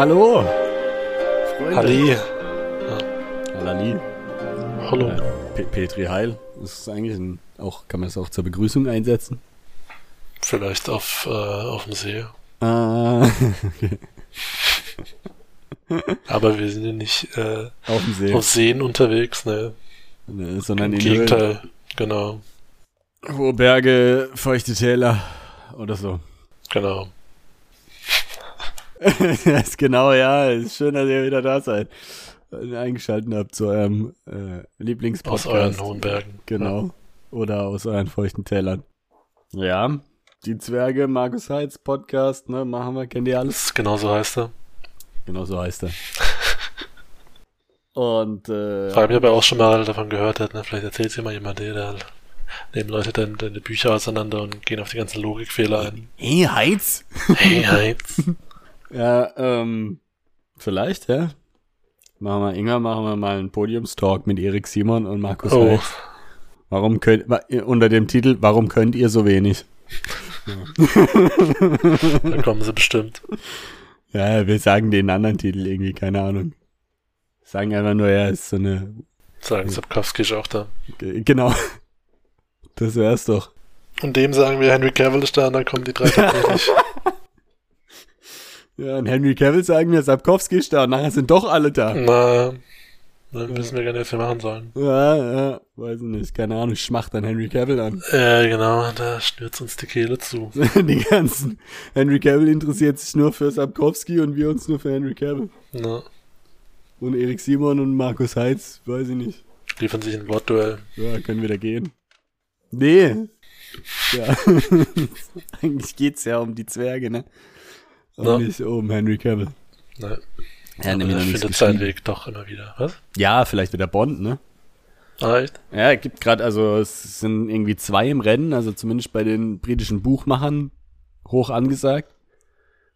Hallo. Freunde. Halli. Halali. Hallo. Äh, Petri Heil. Das ist eigentlich ein, auch, kann man es auch zur Begrüßung einsetzen? Vielleicht auf, äh, auf dem See. Ah, okay. Aber wir sind ja nicht äh, auf dem See. auf Seen unterwegs, ne? ne sondern Im Gegenteil, Höhlen. genau. Wo Berge, feuchte Täler oder so. Genau. das ist genau, ja. Ist schön, dass ihr wieder da seid. Eingeschaltet habt zu eurem äh, Lieblingspodcast. Aus euren hohen Bergen. Genau. Ja. Oder aus euren feuchten Tälern. Ja. Die Zwerge, Markus Heitz Podcast, ne, machen wir, kennt ihr alles? Genau so heißt er. Genau so heißt er. Und, äh. Vor allem, ich habe ja auch schon mal davon gehört, ne, vielleicht erzählt dir mal jemand, der nehmen Leute dann deine Bücher auseinander und gehen auf die ganzen Logikfehler ein. Hey, Heiz! Hey, Heiz! Ja, ähm, vielleicht, ja. Machen wir, Inga, machen wir mal einen Podiumstalk mit Erik Simon und Markus oh. Weiß. Warum könnt, unter dem Titel, warum könnt ihr so wenig? da kommen sie bestimmt. Ja, wir sagen den anderen Titel irgendwie, keine Ahnung. Sagen einfach nur, ja, ist so eine. Sagen Sapkowski ist auch da. Genau. Das wär's doch. Und dem sagen wir, Henry Cavill ist da und dann kommen die drei tatsächlich. Ja, und Henry Cavill sagen wir, Sapkowski ist da und nachher sind doch alle da. Na, dann wissen wir gar nicht, was wir machen sollen. Ja, ja, weiß ich nicht. Keine Ahnung, ich mach dann Henry Cavill an. Ja, genau, da schnürt uns die Kehle zu. die ganzen. Henry Cavill interessiert sich nur für Sapkowski und wir uns nur für Henry Cavill. Na. Und Erik Simon und Markus Heitz, weiß ich nicht. Liefern sich ein Wortduell. Ja, können wir da gehen. Nee. Ja. Eigentlich geht's ja um die Zwerge, ne? Aber no. nicht um Henry Cavill. Nein. Ja, Aber er findet seinen Weg doch immer wieder, was? Ja, vielleicht wieder Bond, ne? Ah, echt? Ja, es gibt gerade, also es sind irgendwie zwei im Rennen, also zumindest bei den britischen Buchmachern hoch angesagt.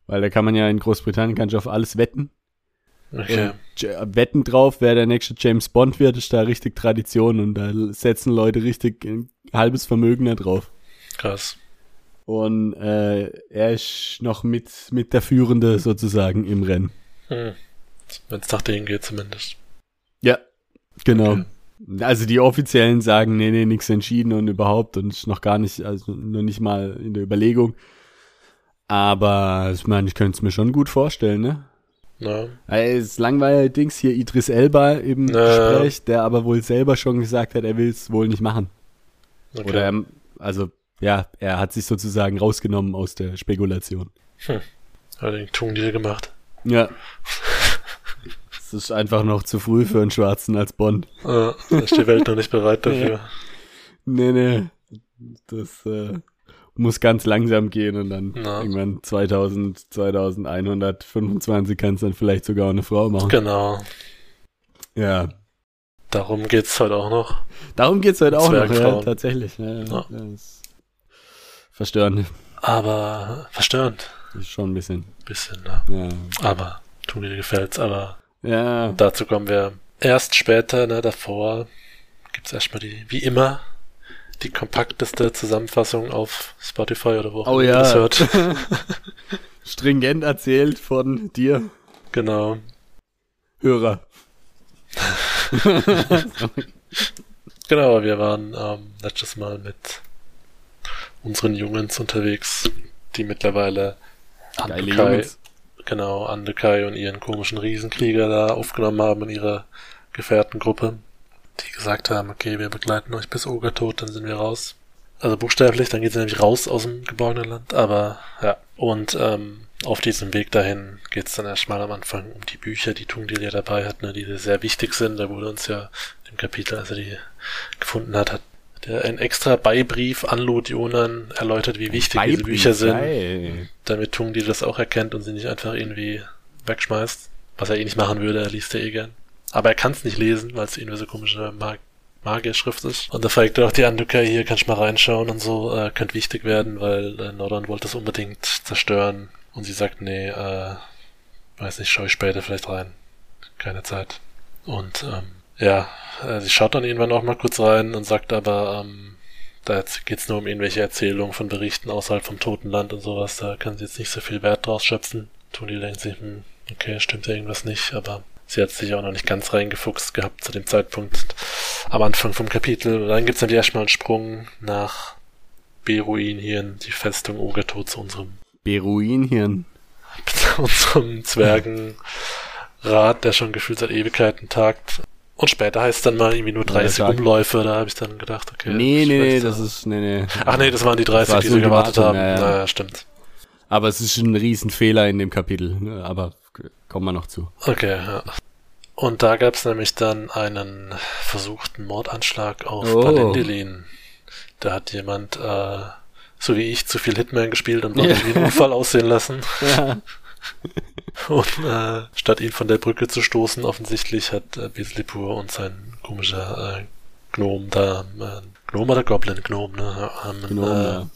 Weil da kann man ja in Großbritannien kann ich auf alles wetten. Okay. Und wetten drauf, wer der nächste James Bond wird, ist da richtig Tradition und da setzen Leute richtig ein halbes Vermögen da drauf. Krass. Und äh, er ist noch mit, mit der Führende sozusagen im Rennen. Hm. Wenn es nach denen geht zumindest. Ja, genau. Okay. Also die Offiziellen sagen, nee, nee, nichts entschieden und überhaupt und ist noch gar nicht, also noch nicht mal in der Überlegung. Aber ich meine, ich könnte es mir schon gut vorstellen, ne? Ja. Es langweilig Dings hier Idris Elba im ja. Gespräch, der aber wohl selber schon gesagt hat, er will es wohl nicht machen. Okay. Oder er, also ja, er hat sich sozusagen rausgenommen aus der Spekulation. Hm. Hat den Tundeal gemacht. Ja. Es ist einfach noch zu früh für einen Schwarzen als Bond. Ja, da ist die Welt noch nicht bereit dafür. Nee, nee. Das äh, muss ganz langsam gehen und dann ja. irgendwann 2000, 2125 kannst du dann vielleicht sogar eine Frau machen. Genau. Ja. Darum geht's heute auch noch. Darum geht's heute auch noch, ja, tatsächlich. Ja, ja. ja verstörend. Aber verstörend. Ist schon ein bisschen. Bisschen, ne? Ja. Aber tun mir gefällt's, aber ja. dazu kommen wir erst später, ne, davor gibt's erstmal die, wie immer, die kompakteste Zusammenfassung auf Spotify oder wo auch oh, ja. das hört. Stringent erzählt von dir. Genau. Hörer. genau, wir waren ähm, letztes Mal mit unseren Jungs unterwegs, die mittlerweile Andekai, genau, Andekai und ihren komischen Riesenkrieger da aufgenommen haben in ihrer Gefährtengruppe, die gesagt haben, okay, wir begleiten euch bis Ogertod, dann sind wir raus. Also buchstäblich, dann geht sie nämlich raus aus dem geborgenen Land, aber ja. Und ähm, auf diesem Weg dahin geht es dann erstmal am Anfang um die Bücher, die Tungdil ja dabei hat, ne, die sehr wichtig sind. Da wurde uns ja im Kapitel, als er die gefunden hat, hat der ein extra Beibrief an Lodionan erläutert, wie wichtig Beibrief, diese Bücher sind, geil. damit Tungdil das auch erkennt und sie nicht einfach irgendwie wegschmeißt. Was er eh nicht machen würde, er liest ja eh gern. Aber er kann es nicht lesen, weil es irgendwie so komische Mag Magierschrift ist. Und da fragt er auch die Anduka, hier kannst du mal reinschauen und so, äh, könnte wichtig werden, weil äh, Nordon wollte es unbedingt zerstören. Und sie sagt, nee, äh, weiß nicht, schau ich später vielleicht rein. Keine Zeit. Und ähm, ja, äh, sie schaut dann irgendwann auch mal kurz rein und sagt aber, ähm, da geht's nur um irgendwelche Erzählungen von Berichten außerhalb vom Totenland und sowas. Da kann sie jetzt nicht so viel Wert draus schöpfen. Toni denkt sich, hm, okay, stimmt ja irgendwas nicht, aber sie hat sich auch noch nicht ganz reingefuchst gehabt zu dem Zeitpunkt am Anfang vom Kapitel. Und dann gibt's dann erstmal einen Sprung nach Beruinhirn, die Festung Ogato zu unserem Beruinhirn. Zu unserem Zwergenrat, der schon gefühlt seit Ewigkeiten tagt. Und später heißt es dann mal irgendwie nur 30 ja, Umläufe, da habe ich dann gedacht, okay. Nee, nee, nee, das ist, nee, nee. Ach nee, das waren die 30, die sie gewartet haben. Ja, ja. Naja, stimmt. Aber es ist ein Riesenfehler in dem Kapitel, ne? aber kommen wir noch zu. Okay, ja. Und da gab es nämlich dann einen versuchten Mordanschlag auf oh. Da hat jemand, äh, so wie ich, zu viel Hitman gespielt und wollte ja. wie einen Unfall aussehen lassen. Ja. Und äh, statt ihn von der Brücke zu stoßen, offensichtlich hat äh, Beasleypur und sein komischer äh, Gnome da, äh, Gnome oder Goblin? Gnome, ne? Haben Gnome, äh, ja.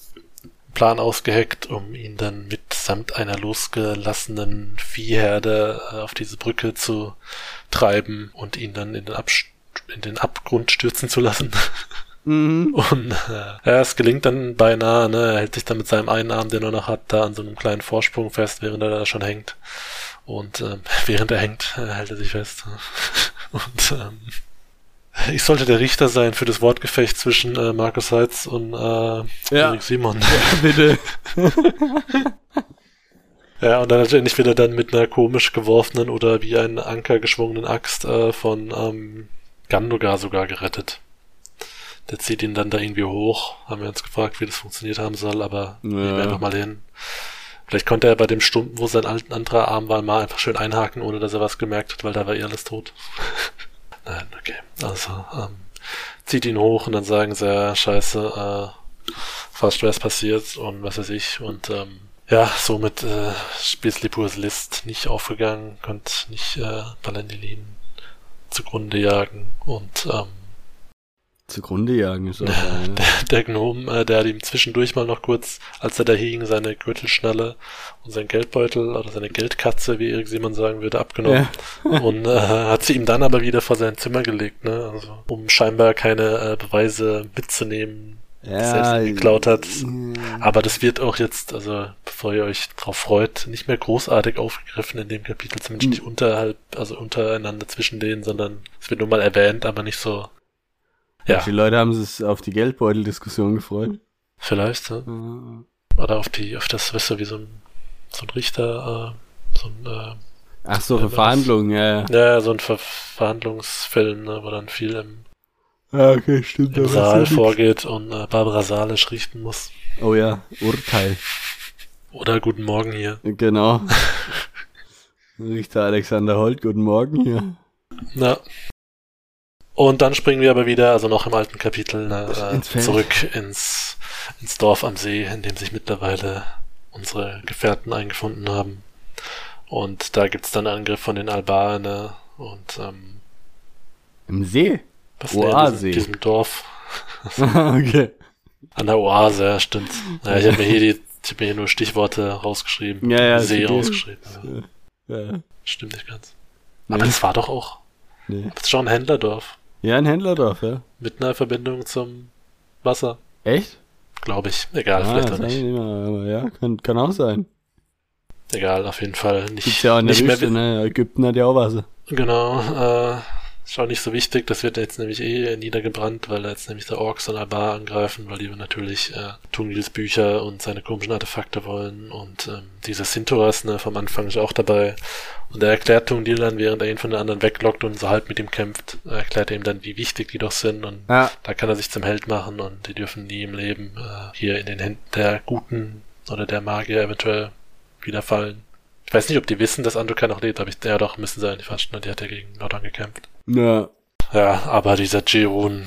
Plan ausgeheckt, um ihn dann mitsamt einer losgelassenen Viehherde äh, auf diese Brücke zu treiben und ihn dann in den, Abst in den Abgrund stürzen zu lassen. Mhm. Und äh, ja, es gelingt dann beinahe, ne? Er hält sich dann mit seinem einen Arm, den er noch hat, da an so einem kleinen Vorsprung fest, während er da schon hängt. Und äh, während er hängt, äh, hält er sich fest. Und ähm, ich sollte der Richter sein für das Wortgefecht zwischen äh, Markus Heitz und äh, ja. Erik Simon. Ja, bitte. ja, und dann natürlich wird er dann mit einer komisch geworfenen oder wie ein Anker geschwungenen Axt äh, von ähm, Gandogar sogar gerettet. Der zieht ihn dann da irgendwie hoch. Haben wir uns gefragt, wie das funktioniert haben soll, aber ja. nehmen wir einfach mal hin. Vielleicht konnte er bei dem Stunden, wo sein alten anderer Arm war, mal einfach schön einhaken, ohne dass er was gemerkt hat, weil da war eh alles tot. Nein, okay. Also, ähm, zieht ihn hoch und dann sagen sie, ja, scheiße, äh, fast es passiert und was weiß ich. Und ähm, ja, somit äh, Spießlipurs List nicht aufgegangen, konnte nicht äh, Balendilin zugrunde jagen und ähm, Zugrunde jagen ist auch der, der, der Gnom, äh, der hat ihm zwischendurch mal noch kurz, als er da hing, seine Gürtelschnalle und sein Geldbeutel oder seine Geldkatze, wie Simon sagen würde, abgenommen. Ja. und äh, hat sie ihm dann aber wieder vor sein Zimmer gelegt, ne? Also, um scheinbar keine äh, Beweise mitzunehmen, ja, er geklaut hat. Aber das wird auch jetzt, also bevor ihr euch drauf freut, nicht mehr großartig aufgegriffen in dem Kapitel, zumindest nicht unterhalb, also untereinander zwischen denen, sondern es wird nur mal erwähnt, aber nicht so ja. Die Leute haben sich auf die Geldbeutel-Diskussion gefreut. Vielleicht, ja. Mhm. Oder auf die, auf das, weißt du, wie so ein, so ein Richter, äh, so ein, äh, Ach so, für Verhandlungen, ja, ja. Ja, so ein Ver Verhandlungsfilm, ne, wo dann viel im, ah, okay, stimmt, im Saal vorgeht und äh, Barbara Salisch richten muss. Oh ja, Urteil. Oder Guten Morgen hier. Genau. Richter Alexander Holt, guten Morgen hier. Na, und dann springen wir aber wieder, also noch im alten Kapitel, äh, zurück ins, ins Dorf am See, in dem sich mittlerweile unsere Gefährten eingefunden haben. Und da gibt's dann einen Angriff von den Albaner und ähm, Im See? Was Oase. In diesem, Dorf. okay. An der Oase, ja, stimmt. Ja, ich habe mir hier die, ich hab mir hier nur Stichworte rausgeschrieben. Ja, ja. See rausgeschrieben. Ja. ja. Stimmt nicht ganz. Nee. Aber das war doch auch. Nee. Das ist schon ein Händlerdorf. Ja, ein Händlerdorf, ja. Mit einer Verbindung zum Wasser. Echt? Glaube ich. Egal, ah, vielleicht auch nicht. nicht mehr, ja, kann, kann auch sein. Egal, auf jeden Fall nicht. Gibt's ja auch in der Wüste, ne? Ägypten hat ja auch Wasser. Genau, äh, ist auch nicht so wichtig, das wird jetzt nämlich eh niedergebrannt, weil jetzt nämlich der Orks und Albar angreifen, weil die natürlich äh, Tungils Bücher und seine komischen Artefakte wollen und ähm, dieser Sintoras, ne, vom Anfang ist auch dabei und er erklärt Tungil dann, während er ihn von den anderen weglockt und so halb mit ihm kämpft, erklärt er ihm dann, wie wichtig die doch sind und ja. da kann er sich zum Held machen und die dürfen nie im Leben äh, hier in den Händen der Guten oder der Magier eventuell wieder fallen. Ich weiß nicht, ob die wissen, dass Andokai noch lebt, aber ich, ja doch, müssen sein, die fast? Die hat ja gegen Nordon gekämpft. Ja. Ja, aber dieser Jerun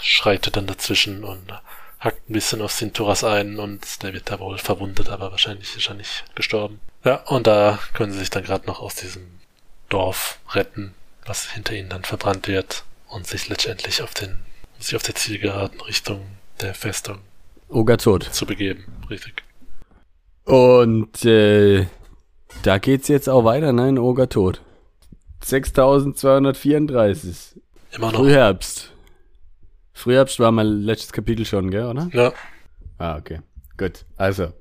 schreitet dann dazwischen und hackt ein bisschen auf Sinturas ein und der wird da wohl verwundet, aber wahrscheinlich ist er nicht gestorben. Ja, und da können sie sich dann gerade noch aus diesem Dorf retten, was hinter ihnen dann verbrannt wird und sich letztendlich auf den, sich auf der Zielgeraden Richtung der Festung Ogatot zu begeben. Richtig. Und äh, da geht's jetzt auch weiter, ne? In Ogertod. 6234. Immer noch. Frühherbst. Frühherbst war mein letztes Kapitel schon, gell, oder? Ja. Ah, okay. Gut. Also.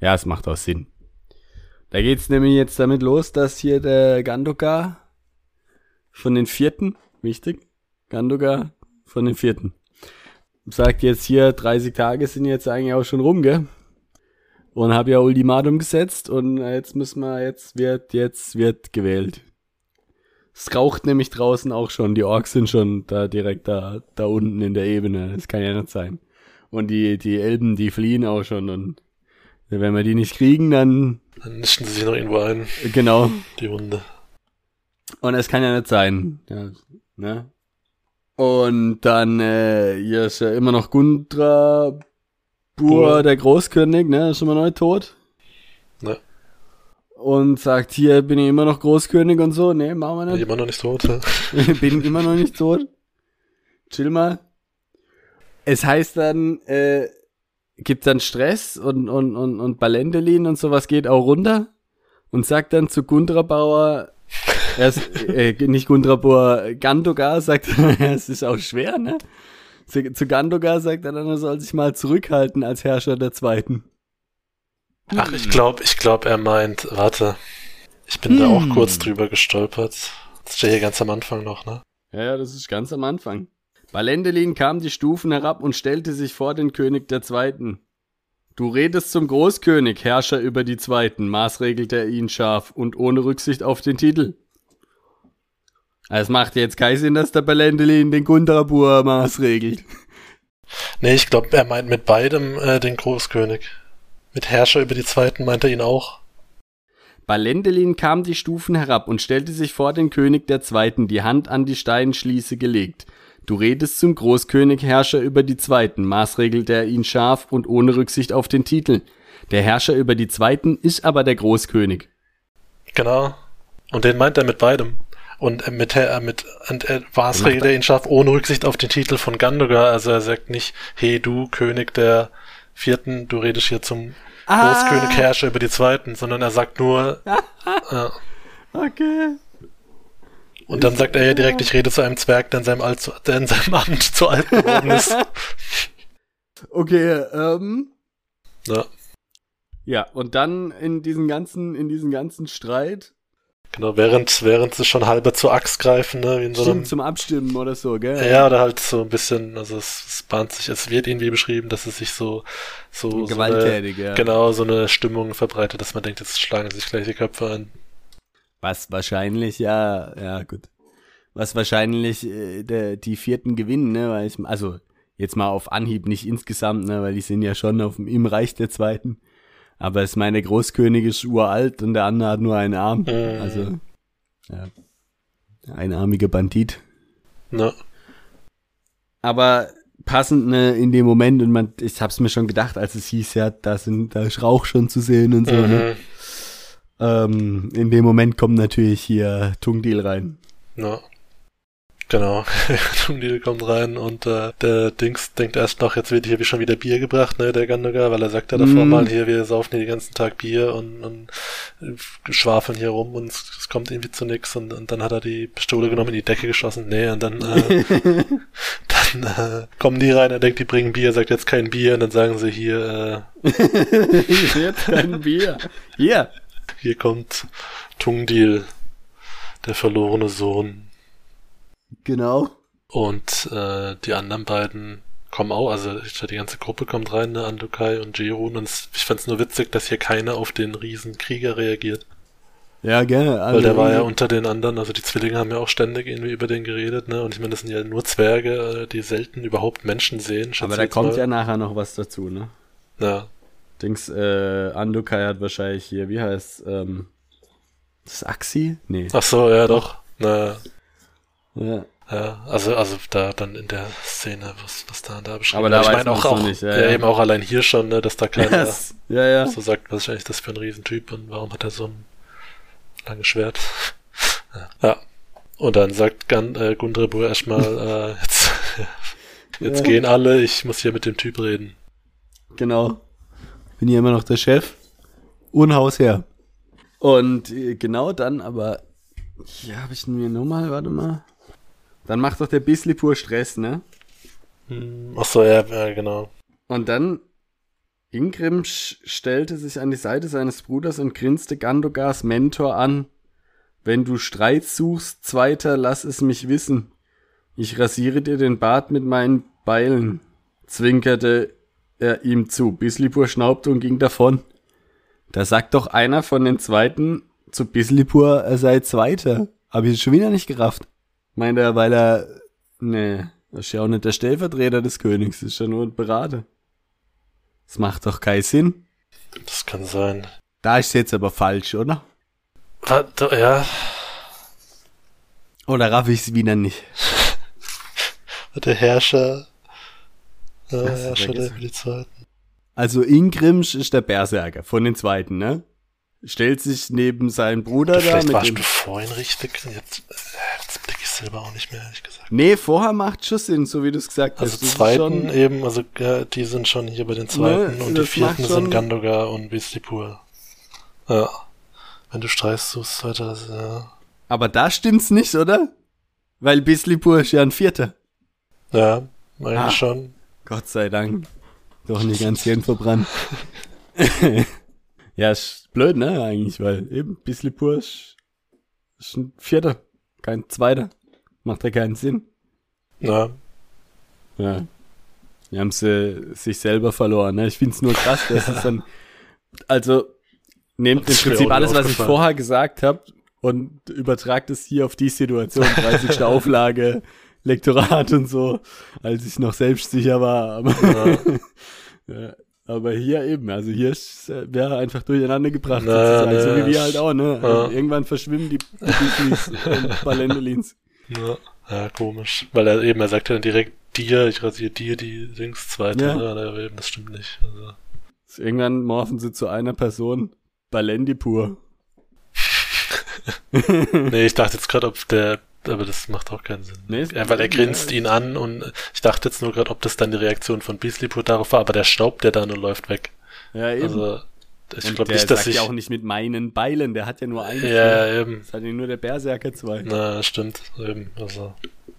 Ja, es macht auch Sinn. Da geht's nämlich jetzt damit los, dass hier der Gandoka von den Vierten, wichtig, Gandoka von den Vierten, sagt jetzt hier, 30 Tage sind jetzt eigentlich auch schon rum, gell? Und habe ja Ultimatum gesetzt und jetzt müssen wir, jetzt wird, jetzt wird gewählt. Es raucht nämlich draußen auch schon, die Orks sind schon da direkt da, da unten in der Ebene, das kann ja nicht sein. Und die, die Elben, die fliehen auch schon und wenn wir die nicht kriegen, dann dann nischen sie sich noch irgendwo ein. Genau. Die Hunde. Und es kann ja nicht sein. Ja, ne? Und dann, äh, hier ist ja immer noch Gundra Bur, der Großkönig, ne? Ist immer neu tot. Ne. Und sagt, hier bin ich immer noch Großkönig und so. Ne, machen wir nicht. Bin immer noch nicht tot. Ja. bin immer noch nicht tot. Chill mal. Es heißt dann, äh, gibt dann Stress und, und, und, und Balendelin und sowas geht auch runter und sagt dann zu Gundrabauer, er ist, äh, nicht Gundrabauer, Gandogar sagt, es ist auch schwer, ne? Zu, zu Gandogar sagt er dann, er soll sich mal zurückhalten als Herrscher der Zweiten. Ach, ich glaube, ich glaube, er meint, warte, ich bin hm. da auch hm. kurz drüber gestolpert. Das steht hier ganz am Anfang noch, ne? Ja, ja, das ist ganz am Anfang. Balendelin kam die Stufen herab und stellte sich vor den König der Zweiten. Du redest zum Großkönig, Herrscher über die Zweiten, maßregelte er ihn scharf und ohne Rücksicht auf den Titel. Es macht jetzt keinen Sinn, dass der Balendelin den Gundrabur maßregelt. Nee, ich glaube, er meint mit beidem äh, den Großkönig. Mit Herrscher über die Zweiten meint er ihn auch. Balendelin kam die Stufen herab und stellte sich vor den König der Zweiten, die Hand an die Steinschließe gelegt. Du redest zum Großkönig Herrscher über die Zweiten, maßregelte er ihn scharf und ohne Rücksicht auf den Titel. Der Herrscher über die Zweiten ist aber der Großkönig. Genau. Und den meint er mit beidem. Und mit, äh, mit und er maßregelt er ihn scharf ohne Rücksicht auf den Titel von Gandogar. Also er sagt nicht, hey du, König der Vierten, du redest hier zum ah. Großkönig Herrscher über die Zweiten, sondern er sagt nur, äh, Okay. Und dann sagt er ja direkt, ich rede zu einem Zwerg, der in seinem, Alt, der in seinem Amt zu alt geworden ist. Okay, ähm. Ja. Ja, und dann in diesen ganzen, in diesen ganzen Streit. Genau, während, während sie schon halber zur Axt greifen, ne, wie in so einem, zum Abstimmen oder so, gell? Ja, oder halt so ein bisschen, also es, es bahnt sich, es wird irgendwie beschrieben, dass es sich so, so, gewalttätig, so eine, ja. Genau, so eine Stimmung verbreitet, dass man denkt, jetzt schlagen sich gleich die Köpfe an. Was wahrscheinlich, ja, ja, gut. Was wahrscheinlich äh, der, die vierten gewinnen, ne? Weil ich, also jetzt mal auf Anhieb nicht insgesamt, ne? Weil die sind ja schon auf, im Reich der Zweiten. Aber es meine Großkönig ist uralt und der andere hat nur einen Arm. Mhm. Also, ja. Einarmige Bandit. Ne. Aber passend ne, in dem Moment und man, ich hab's mir schon gedacht, als es hieß, ja, da sind, da ist Rauch schon zu sehen und so, ne? mhm. ne? Ähm, in dem Moment kommt natürlich hier Tungdeal rein. Ja. Genau, Tungdeal kommt rein und äh, der Dings denkt erst noch, jetzt wird hier schon wieder Bier gebracht, ne, der Gandogar, weil er sagt ja davor mm. mal, hier, wir saufen hier den ganzen Tag Bier und, und schwafeln hier rum und es, es kommt irgendwie zu nix und, und dann hat er die Pistole genommen, in die Decke geschossen, nee, und dann, äh, dann äh, kommen die rein, er denkt, die bringen Bier, sagt jetzt kein Bier und dann sagen sie hier, äh, jetzt kein Bier. Hier. Hier kommt Tungdil, der verlorene Sohn. Genau. Und äh, die anderen beiden kommen auch, also die ganze Gruppe kommt rein, ne, Andukai und Jerun. Und ich fand's nur witzig, dass hier keiner auf den Riesenkrieger reagiert. Ja, gerne. Also Weil der war ja unter den anderen, also die Zwillinge haben ja auch ständig irgendwie über den geredet, ne? Und ich meine, das sind ja nur Zwerge, äh, die selten überhaupt Menschen sehen. Aber da kommt mal. ja nachher noch was dazu, ne? Ja. Dings, äh, Andukai hat wahrscheinlich hier, wie heißt, ähm, das Axi? Nee. Ach so, ja, doch. Na, ja. Ja, also, also da dann in der Szene, was, was da da beschrieben Aber da ich meine auch, auch nicht, ja, ja, eben auch allein hier schon, ne, dass da keiner yes. ja, ja. so sagt, was ist eigentlich das für ein Riesentyp und warum hat er so ein langes Schwert? ja. Und dann sagt Gun, äh, Gundrebur erstmal, äh, jetzt, jetzt ja. gehen alle, ich muss hier mit dem Typ reden. Genau. Bin hier immer noch der Chef. Unhausherr. Und äh, genau dann aber hier habe ich mir nochmal, warte mal. Dann macht doch der Bisley pur Stress, ne? Hm, ach so, ja, ja, genau. Und dann Ingrim stellte sich an die Seite seines Bruders und grinste Gandogars Mentor an. Wenn du Streit suchst, Zweiter, lass es mich wissen. Ich rasiere dir den Bart mit meinen Beilen, zwinkerte er ihm zu. Bislipur schnaubte und ging davon. Da sagt doch einer von den Zweiten zu Bislipur, er sei Zweiter. Hab ich schon wieder nicht gerafft. Meint er, weil er, nee, das ist ja auch nicht der Stellvertreter des Königs, das ist ja nur ein Berater. Das macht doch keinen Sinn. Das kann sein. Da ist jetzt aber falsch, oder? Ja. Oder raff ich es wieder nicht? Der Herrscher. Der Herrscher der für die Zweiten. Also Ingrimsch ist der Berserker von den Zweiten, ne? Stellt sich neben seinen Bruder Vielleicht da. Vielleicht warst du vorhin richtig. Jetzt, selber auch nicht mehr, ehrlich gesagt. Nee, vorher macht schon Sinn, so wie du es gesagt also hast. Also Zweiten eben, also ja, die sind schon hier bei den Zweiten ne, und die Vierten sind Gandogar und Visipur. Ja. Wenn du streichst, suchst weiter, ja. Aber da stimmt's nicht, oder? Weil Bislipur ist ja ein Vierter. Ja, meine ah, schon. Gott sei Dank. Doch nicht ganz Hirn verbrannt. ja, ist blöd, ne, eigentlich, weil eben Bislipur ist, ist ein Vierter, kein Zweiter. Macht ja keinen Sinn. Ja. Ja. Die haben sie sich selber verloren, ne? Ich find's nur krass, dass es dann, also, nehmt im Prinzip alles, was ich vorher gesagt habe und übertragt es hier auf die Situation, 30. Auflage, Lektorat und so, als ich noch selbstsicher war. Aber, ja. ja, aber hier eben, also hier wäre einfach durcheinander gebracht, Na, sozusagen, ne, so wie wir halt auch, ne? Irgendwann verschwimmen die Beasleys und Balendelins. Ja. ja, komisch. Weil er eben, er sagt ja dann direkt dir, ich rasiere dir die Dings zweite, ja. ne? eben, das stimmt nicht. Also. Irgendwann morphen sie zu einer Person, Balendi pur. nee, ich dachte jetzt gerade, ob der, aber das macht auch keinen Sinn. Nee, ja, weil er grinst ja. ihn an und ich dachte jetzt nur gerade, ob das dann die Reaktion von Beasley darauf war, aber der staubt der dann und läuft weg. Ja, eben. Also, ich glaube nicht, dass sagt ich. ja auch nicht mit meinen Beilen, der hat ja nur einen. Ja, Spiel. eben. Das hat ja nur der Berserker zwei. Na, stimmt, eben. Also,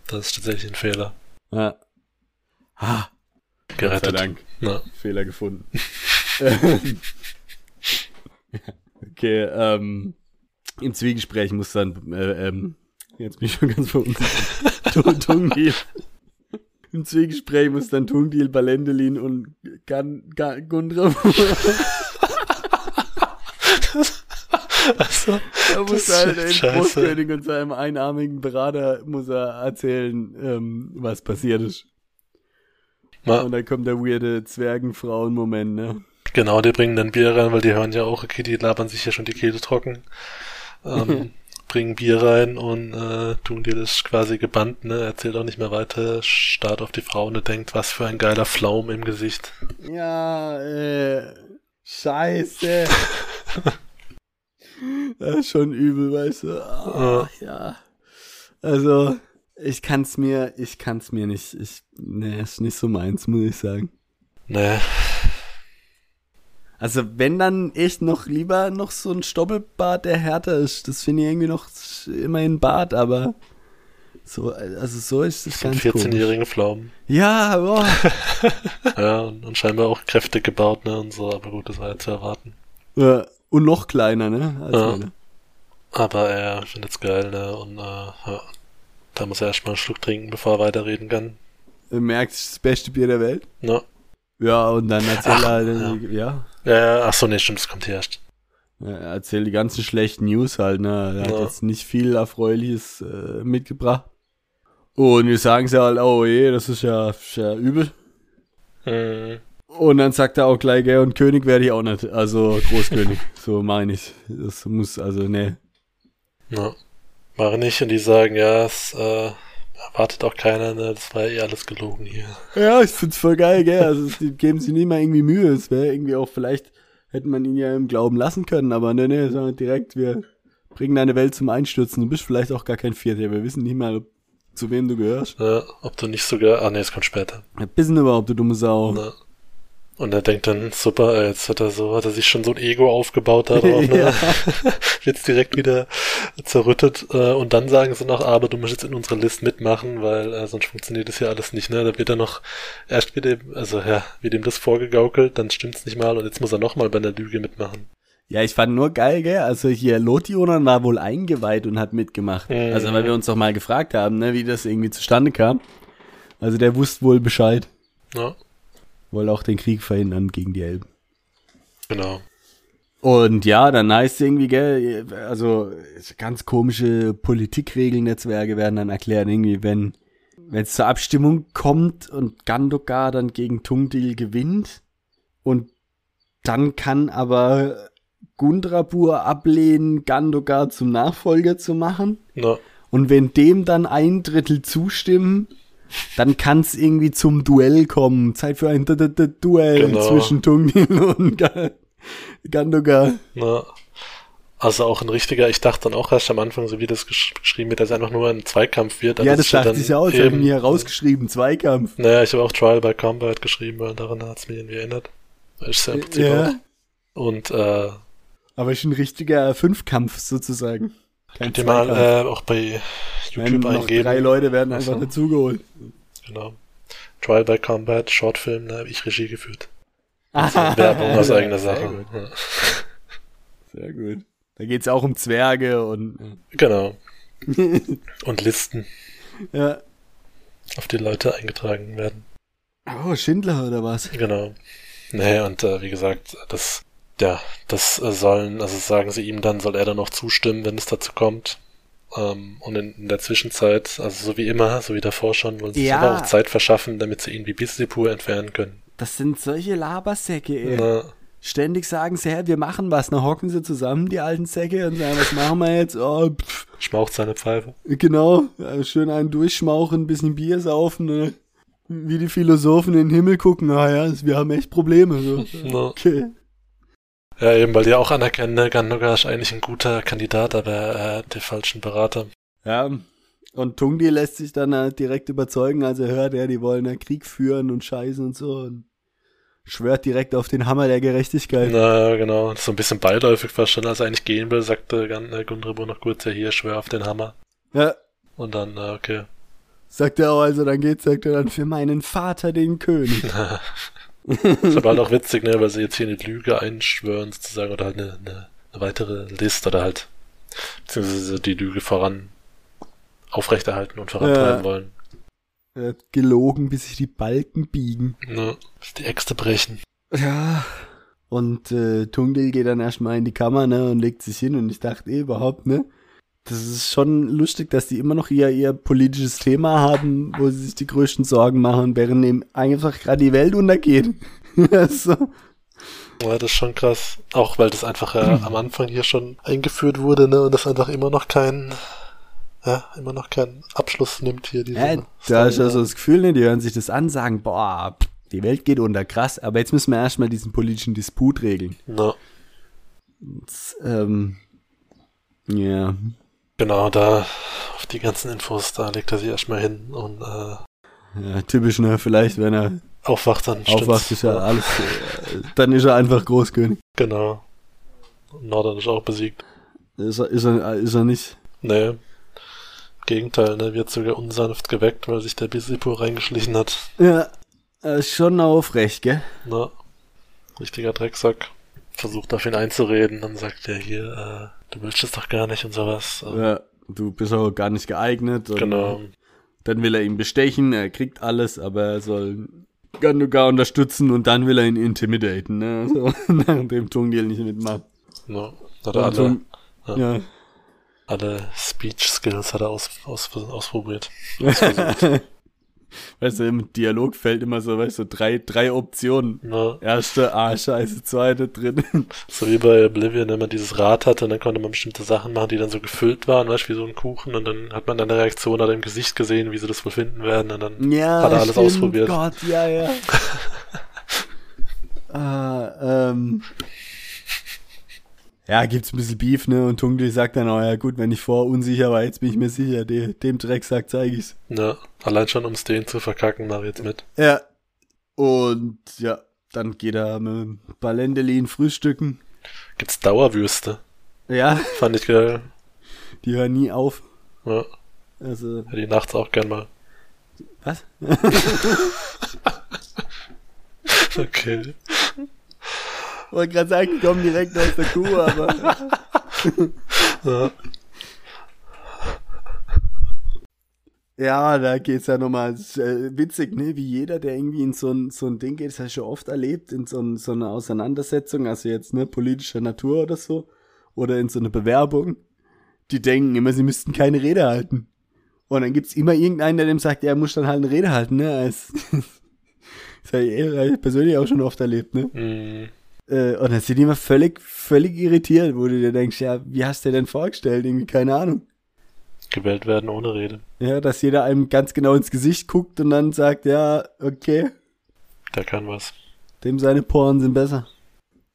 das ist tatsächlich ein Fehler. Ja. Ha. Gerettet. Gott sei Dank. Na. Fehler gefunden. okay, ähm, im Zwiegespräch muss dann, äh, ähm, jetzt bin ich schon ganz verunsichert. Tungdeal. Im Zwiegespräch muss dann Tungdeal, Balendelin und Gan, Gan, Gundra. Also, er muss halt den Großkönig und seinem einarmigen Berater muss er erzählen, ähm, was passiert ist. Ja. Und dann kommt der weirde Zwergenfrauen-Moment, ne? Genau, die bringen dann Bier rein, weil die hören ja auch, okay, die labern sich ja schon die Kehle trocken. Ähm, bringen Bier rein und äh, tun dir das quasi gebannt, ne? Erzählt auch nicht mehr weiter, starrt auf die Frau und denkt, was für ein geiler Flaum im Gesicht. Ja, äh, scheiße. das ist schon übel, weißt du. Oh, ja. Also, ich kann's mir, ich kann's mir nicht, ich, ne, ist nicht so meins, muss ich sagen. Ne. Also wenn dann echt noch lieber noch so ein Stoppelbart, der härter ist. Das finde ich irgendwie noch immerhin Bart, aber so, also so ist es ganz 14-jährige Pflaumen. Ja, boah. ja, und, und, scheinbar auch Kräfte gebaut, ne, und so, aber gut, das war ja zu erwarten. Ja, und noch kleiner, ne? ja. Aber er findet's geil, ne, und, äh, ja, da muss er erstmal einen Schluck trinken, bevor er weiterreden kann. Er merkt, das beste Bier der Welt. Ja. Ja, und dann erzählt er halt, ja. ja. ach so, nee, stimmt, das kommt hier erst. Ja, er erzählt die ganzen schlechten News halt, ne. Er hat ja. jetzt nicht viel Erfreuliches äh, mitgebracht. Und wir sagen sie halt, oh je, das ist ja, ist ja übel. Mhm. Und dann sagt er auch gleich, gell, und König werde ich auch nicht. Also Großkönig, so meine ich. Das muss, also, ne. Ja. Mache nicht und die sagen, ja, es, äh, erwartet auch keiner, ne? Das war eh alles gelogen hier. Ja, ich find's voll geil, gell? Also die geben sich nicht mal irgendwie Mühe. Es wäre irgendwie auch, vielleicht hätte man ihn ja im Glauben lassen können, aber ne, ne, sondern direkt, wir bringen deine Welt zum Einstürzen. Du bist vielleicht auch gar kein Vierter. Wir wissen nicht mal, zu wem du gehörst. Ja, ob du nicht sogar, ah ne, es kommt später. Ja, wissen überhaupt, du dumme Sau. Na. Und er denkt dann, super, jetzt hat er so, hat er sich schon so ein Ego aufgebaut darauf, ne? Ja. jetzt direkt wieder zerrüttet. Äh, und dann sagen sie noch, aber du musst jetzt in unserer List mitmachen, weil äh, sonst funktioniert das ja alles nicht, ne? Da wird er noch, erst wird dem, also ja, wird ihm das vorgegaukelt, dann stimmt's nicht mal und jetzt muss er nochmal bei der Lüge mitmachen. Ja, ich fand nur geil, gell? Also hier Lotionen war wohl eingeweiht und hat mitgemacht. Mhm. Also weil wir uns doch mal gefragt haben, ne, wie das irgendwie zustande kam. Also der wusste wohl Bescheid. Ja wollte auch den Krieg verhindern gegen die Elben. Genau. Und ja, dann heißt irgendwie, gell, also ganz komische Politikregeln der Zwerge werden dann erklärt, irgendwie, wenn wenn es zur Abstimmung kommt und Gandokar dann gegen Tungdil gewinnt und dann kann aber Gundrabur ablehnen, Gandokar zum Nachfolger zu machen. No. Und wenn dem dann ein Drittel zustimmen, dann kann es irgendwie zum Duell kommen. Zeit für ein D -D -D Duell genau. zwischen Tungnin und Gandogar. Na. Also auch ein richtiger, ich dachte dann auch erst am Anfang, so wie das gesch geschrieben wird, dass es einfach nur ein Zweikampf wird. Ja, das dachte ich ja auch, ich habe mir rausgeschrieben, Zweikampf. Naja, ich habe auch Trial by Combat geschrieben, weil daran hat es mich irgendwie erinnert. Ist ja im Prinzip ja. auch. Und, äh, Aber ist ein richtiger Fünfkampf sozusagen. Könnt ihr mal äh, auch bei YouTube Nein, eingeben. Drei Leute werden einfach also, dazugeholt. Genau. Trial by Combat, Shortfilm, da habe ich Regie geführt. Also Werbung aus eigener Sache. Sehr gut. Sehr gut. Da geht's auch um Zwerge und. Genau. und Listen. Ja. Auf die Leute eingetragen werden. Oh, Schindler oder was? Genau. Nee, und äh, wie gesagt, das ja, das äh, sollen, also sagen sie ihm dann, soll er dann noch zustimmen, wenn es dazu kommt. Ähm, und in, in, der Zwischenzeit, also so wie immer, so wie davor schon, wollen sie ja. sich aber auch Zeit verschaffen, damit sie ihn wie Bissipur entfernen können. Das sind solche Labersäcke, ey. Na. Ständig sagen sie, hä, wir machen was. Dann hocken sie zusammen, die alten Säcke, und sagen, was machen wir jetzt? Oh, pff. Schmaucht seine Pfeife. Genau, schön einen durchschmauchen, ein bisschen Bier saufen, ne? wie die Philosophen in den Himmel gucken. Ah ja, wir haben echt Probleme. So. Okay. Ja, eben, weil die auch anerkennen, ne, Gandoga ist eigentlich ein guter Kandidat, aber er hat die falschen Berater. Ja, und Tungdi lässt sich dann halt direkt überzeugen, als er hört, ja, die wollen ja Krieg führen und scheißen und so und schwört direkt auf den Hammer der Gerechtigkeit. Na, genau. So ein bisschen beiläufig fast schon, als er eigentlich gehen will, sagte äh, Gundribo noch kurz, ja, hier, schwör auf den Hammer. Ja. Und dann, äh, okay. Sagt er auch, also dann geht, sagt er dann, für meinen Vater den König. ist aber halt auch witzig, ne, weil sie jetzt hier eine Lüge einschwören, sozusagen, oder halt eine, eine, eine weitere Liste oder halt, beziehungsweise die Lüge voran aufrechterhalten und vorantreiben ja. wollen. Er hat gelogen, bis sich die Balken biegen. Ne, bis die Äxte brechen. Ja. Und äh, Tungdil geht dann erstmal in die Kammer, ne, und legt sich hin und ich dachte eh überhaupt, ne, das ist schon lustig, dass die immer noch ihr, ihr politisches Thema haben, wo sie sich die größten Sorgen machen, während eben einfach gerade die Welt untergeht. so. Ja, das ist schon krass. Auch weil das einfach äh, am Anfang hier schon eingeführt wurde, ne, und das einfach immer noch kein, ja, immer noch keinen Abschluss nimmt hier. Diese ja, da hast du so das Gefühl, ne, die hören sich das an, sagen, boah, die Welt geht unter, krass, aber jetzt müssen wir erstmal diesen politischen Disput regeln. Ja. Ähm, ja. Genau, da auf die ganzen Infos, da legt er sich erstmal hin und äh, ja, typisch, ne? Vielleicht, wenn er aufwacht, dann aufwacht, ist ja alles, äh, dann ist er einfach Großkönig. Genau. Nordern ist auch besiegt. Ist er, ist er, ist er nicht? Nee. Gegenteil, ne? Wird sogar unsanft geweckt, weil sich der Bisipur reingeschlichen hat. Ja, ist schon aufrecht, gell? Na, richtiger Drecksack. Versucht auf ihn einzureden, dann sagt er hier, äh, du willst es doch gar nicht und sowas. Ja, du bist auch gar nicht geeignet. genau. Dann will er ihn bestechen, er kriegt alles, aber er soll Ganduga unterstützen und dann will er ihn intimidaten, ne? So, nachdem Tungdil nicht mitmacht. No. Hat er alle, ja. ja. alle Speech Skills hat er aus, aus, ausprobiert. weißt du, im Dialog fällt immer so, weißt du, drei, drei Optionen. Ja. Erste, ah, scheiße, zweite, dritte. So wie bei Oblivion, wenn man dieses Rad hatte, und dann konnte man bestimmte Sachen machen, die dann so gefüllt waren, weißt du, wie so ein Kuchen, und dann hat man dann eine Reaktion an dem Gesicht gesehen, wie sie das wohl finden werden, und dann ja, hat er alles stimmt, ausprobiert. Gott, ja, ja. ah, ähm, ja, gibt's ein bisschen Beef, ne? Und Tungli sagt dann, oh ja gut, wenn ich vor unsicher war, jetzt bin ich mir sicher, de, dem Drecksack zeige ich's. Ja, allein schon ums den zu verkacken, mach ich jetzt mit. Ja. Und ja, Dann geht er mit Balendelin frühstücken. Gibt's Dauerwürste? Ja. Fand ich geil. Die hören nie auf. Ja. Also. Ja, die nachts auch gern mal. Was? okay. Wollte gerade sagen, die kommen direkt aus der Kuh, aber. Ja. Ja, da geht's ja nochmal äh, witzig, ne? Wie jeder, der irgendwie in so ein, so ein Ding geht, das habe ich schon oft erlebt, in so, ein, so eine Auseinandersetzung, also jetzt ne, politischer Natur oder so, oder in so eine Bewerbung, die denken immer, sie müssten keine Rede halten. Und dann gibt's immer irgendeinen, der dem sagt, er muss dann halt eine Rede halten, ne? Als, das habe ich, eh, persönlich auch schon oft erlebt, ne? Mhm. Äh, und dann sind die immer völlig, völlig irritiert, wo du dir denkst, ja, wie hast du dir denn vorgestellt? Irgendwie, keine Ahnung. Gewählt werden ohne Rede. Ja, dass jeder einem ganz genau ins Gesicht guckt und dann sagt, ja, okay, Der kann was. dem seine Poren sind besser.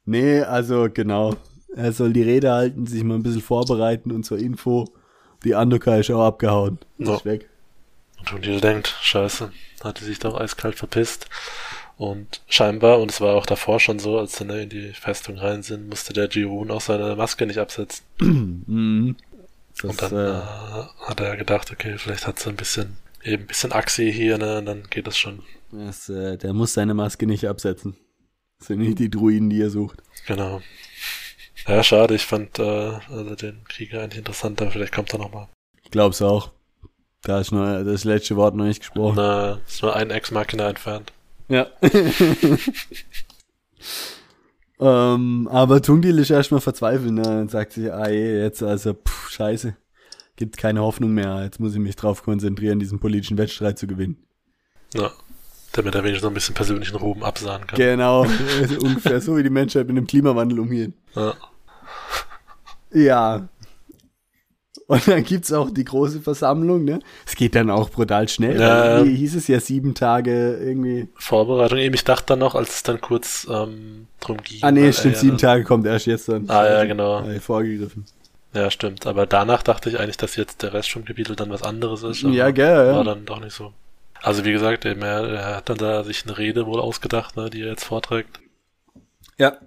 Nee, also genau. Er soll die Rede halten, sich mal ein bisschen vorbereiten und zur Info. Die Andoka ist auch abgehauen. Ist Ja. weg. Und O'Neill denkt, scheiße, hat die sich doch eiskalt verpisst. Und scheinbar, und es war auch davor schon so, als sie ne, in die Festung rein sind, musste der Jiroon auch seine Maske nicht absetzen. Mhm. Und dann äh, äh, hat er gedacht, okay, vielleicht hat sie ein bisschen, eben ein bisschen Axi hier, ne, und dann geht das schon. das, äh, der muss seine Maske nicht absetzen. Das sind nicht die Druiden, die er sucht. Genau. Ja, schade, ich fand äh, also den Krieger eigentlich interessanter, vielleicht kommt er nochmal. Ich glaub's auch. Da ist nur das letzte Wort noch nicht gesprochen. Na, ist nur ein Ex-Machina entfernt. Ja. ähm, aber Tungdil ist erstmal verzweifelt, ne? Und sagt sich, ah je, jetzt also, pff, scheiße. Gibt keine Hoffnung mehr. Jetzt muss ich mich drauf konzentrieren, diesen politischen Wettstreit zu gewinnen. Ja. Damit er wenigstens noch ein bisschen persönlichen Ruhm absahen kann. Genau. Ungefähr so wie die Menschheit mit dem Klimawandel umgeht. Ja. Ja. Und dann gibt's auch die große Versammlung, ne? Es geht dann auch brutal schnell. Ja. Irgendwie hieß es ja sieben Tage irgendwie. Vorbereitung. Eben, ich dachte dann noch, als es dann kurz ähm, drum ging. Ah nee, stimmt, er sieben Tage kommt erst jetzt dann. Ah, ja, genau. Äh, vorgegriffen. Ja, stimmt. Aber danach dachte ich eigentlich, dass jetzt der Rest vom Kapitel dann was anderes ist. Ja, gell, ja. War dann doch nicht so. Also wie gesagt, eben, er, er hat dann da sich eine Rede wohl ausgedacht, ne, die er jetzt vorträgt. Ja.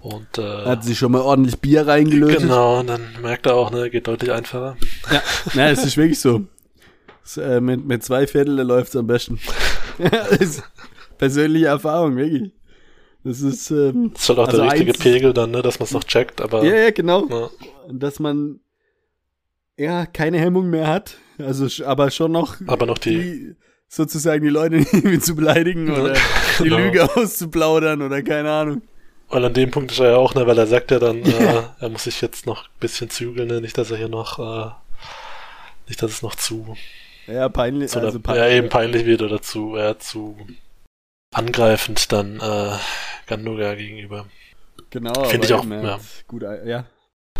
Und äh, Hat sich schon mal ordentlich Bier reingelötet. genau, und dann merkt er auch, ne, geht deutlich einfacher. Ja, na, es ist wirklich so. Es, äh, mit, mit zwei Viertel läuft's am besten. persönliche Erfahrung, wirklich. Das ist, ähm, Das ist halt auch Also der richtige eins- Pegel dann, ne, dass man es noch checkt, aber ja, ja, genau. ja, Dass man, ja, keine Hemmung mehr hat. Also, aber schon noch aber noch die, die, sozusagen die Leute zu beleidigen Ja, oder die genau. Lüge auszuplaudern oder keine Ahnung. Weil an dem Punkt ist er ja auch, ne, weil er sagt ja dann, Ja. äh, er muss sich jetzt noch ein bisschen zügeln, ne, nicht, dass er hier noch, äh, nicht, dass es noch zu, Ja, peinlich. zu also einer, ja, eben peinlich wird oder zu, ja, zu angreifend dann, äh, Gandoga gegenüber. Genau, Find aber ich auch, eben, ja. Gut, ein- ja.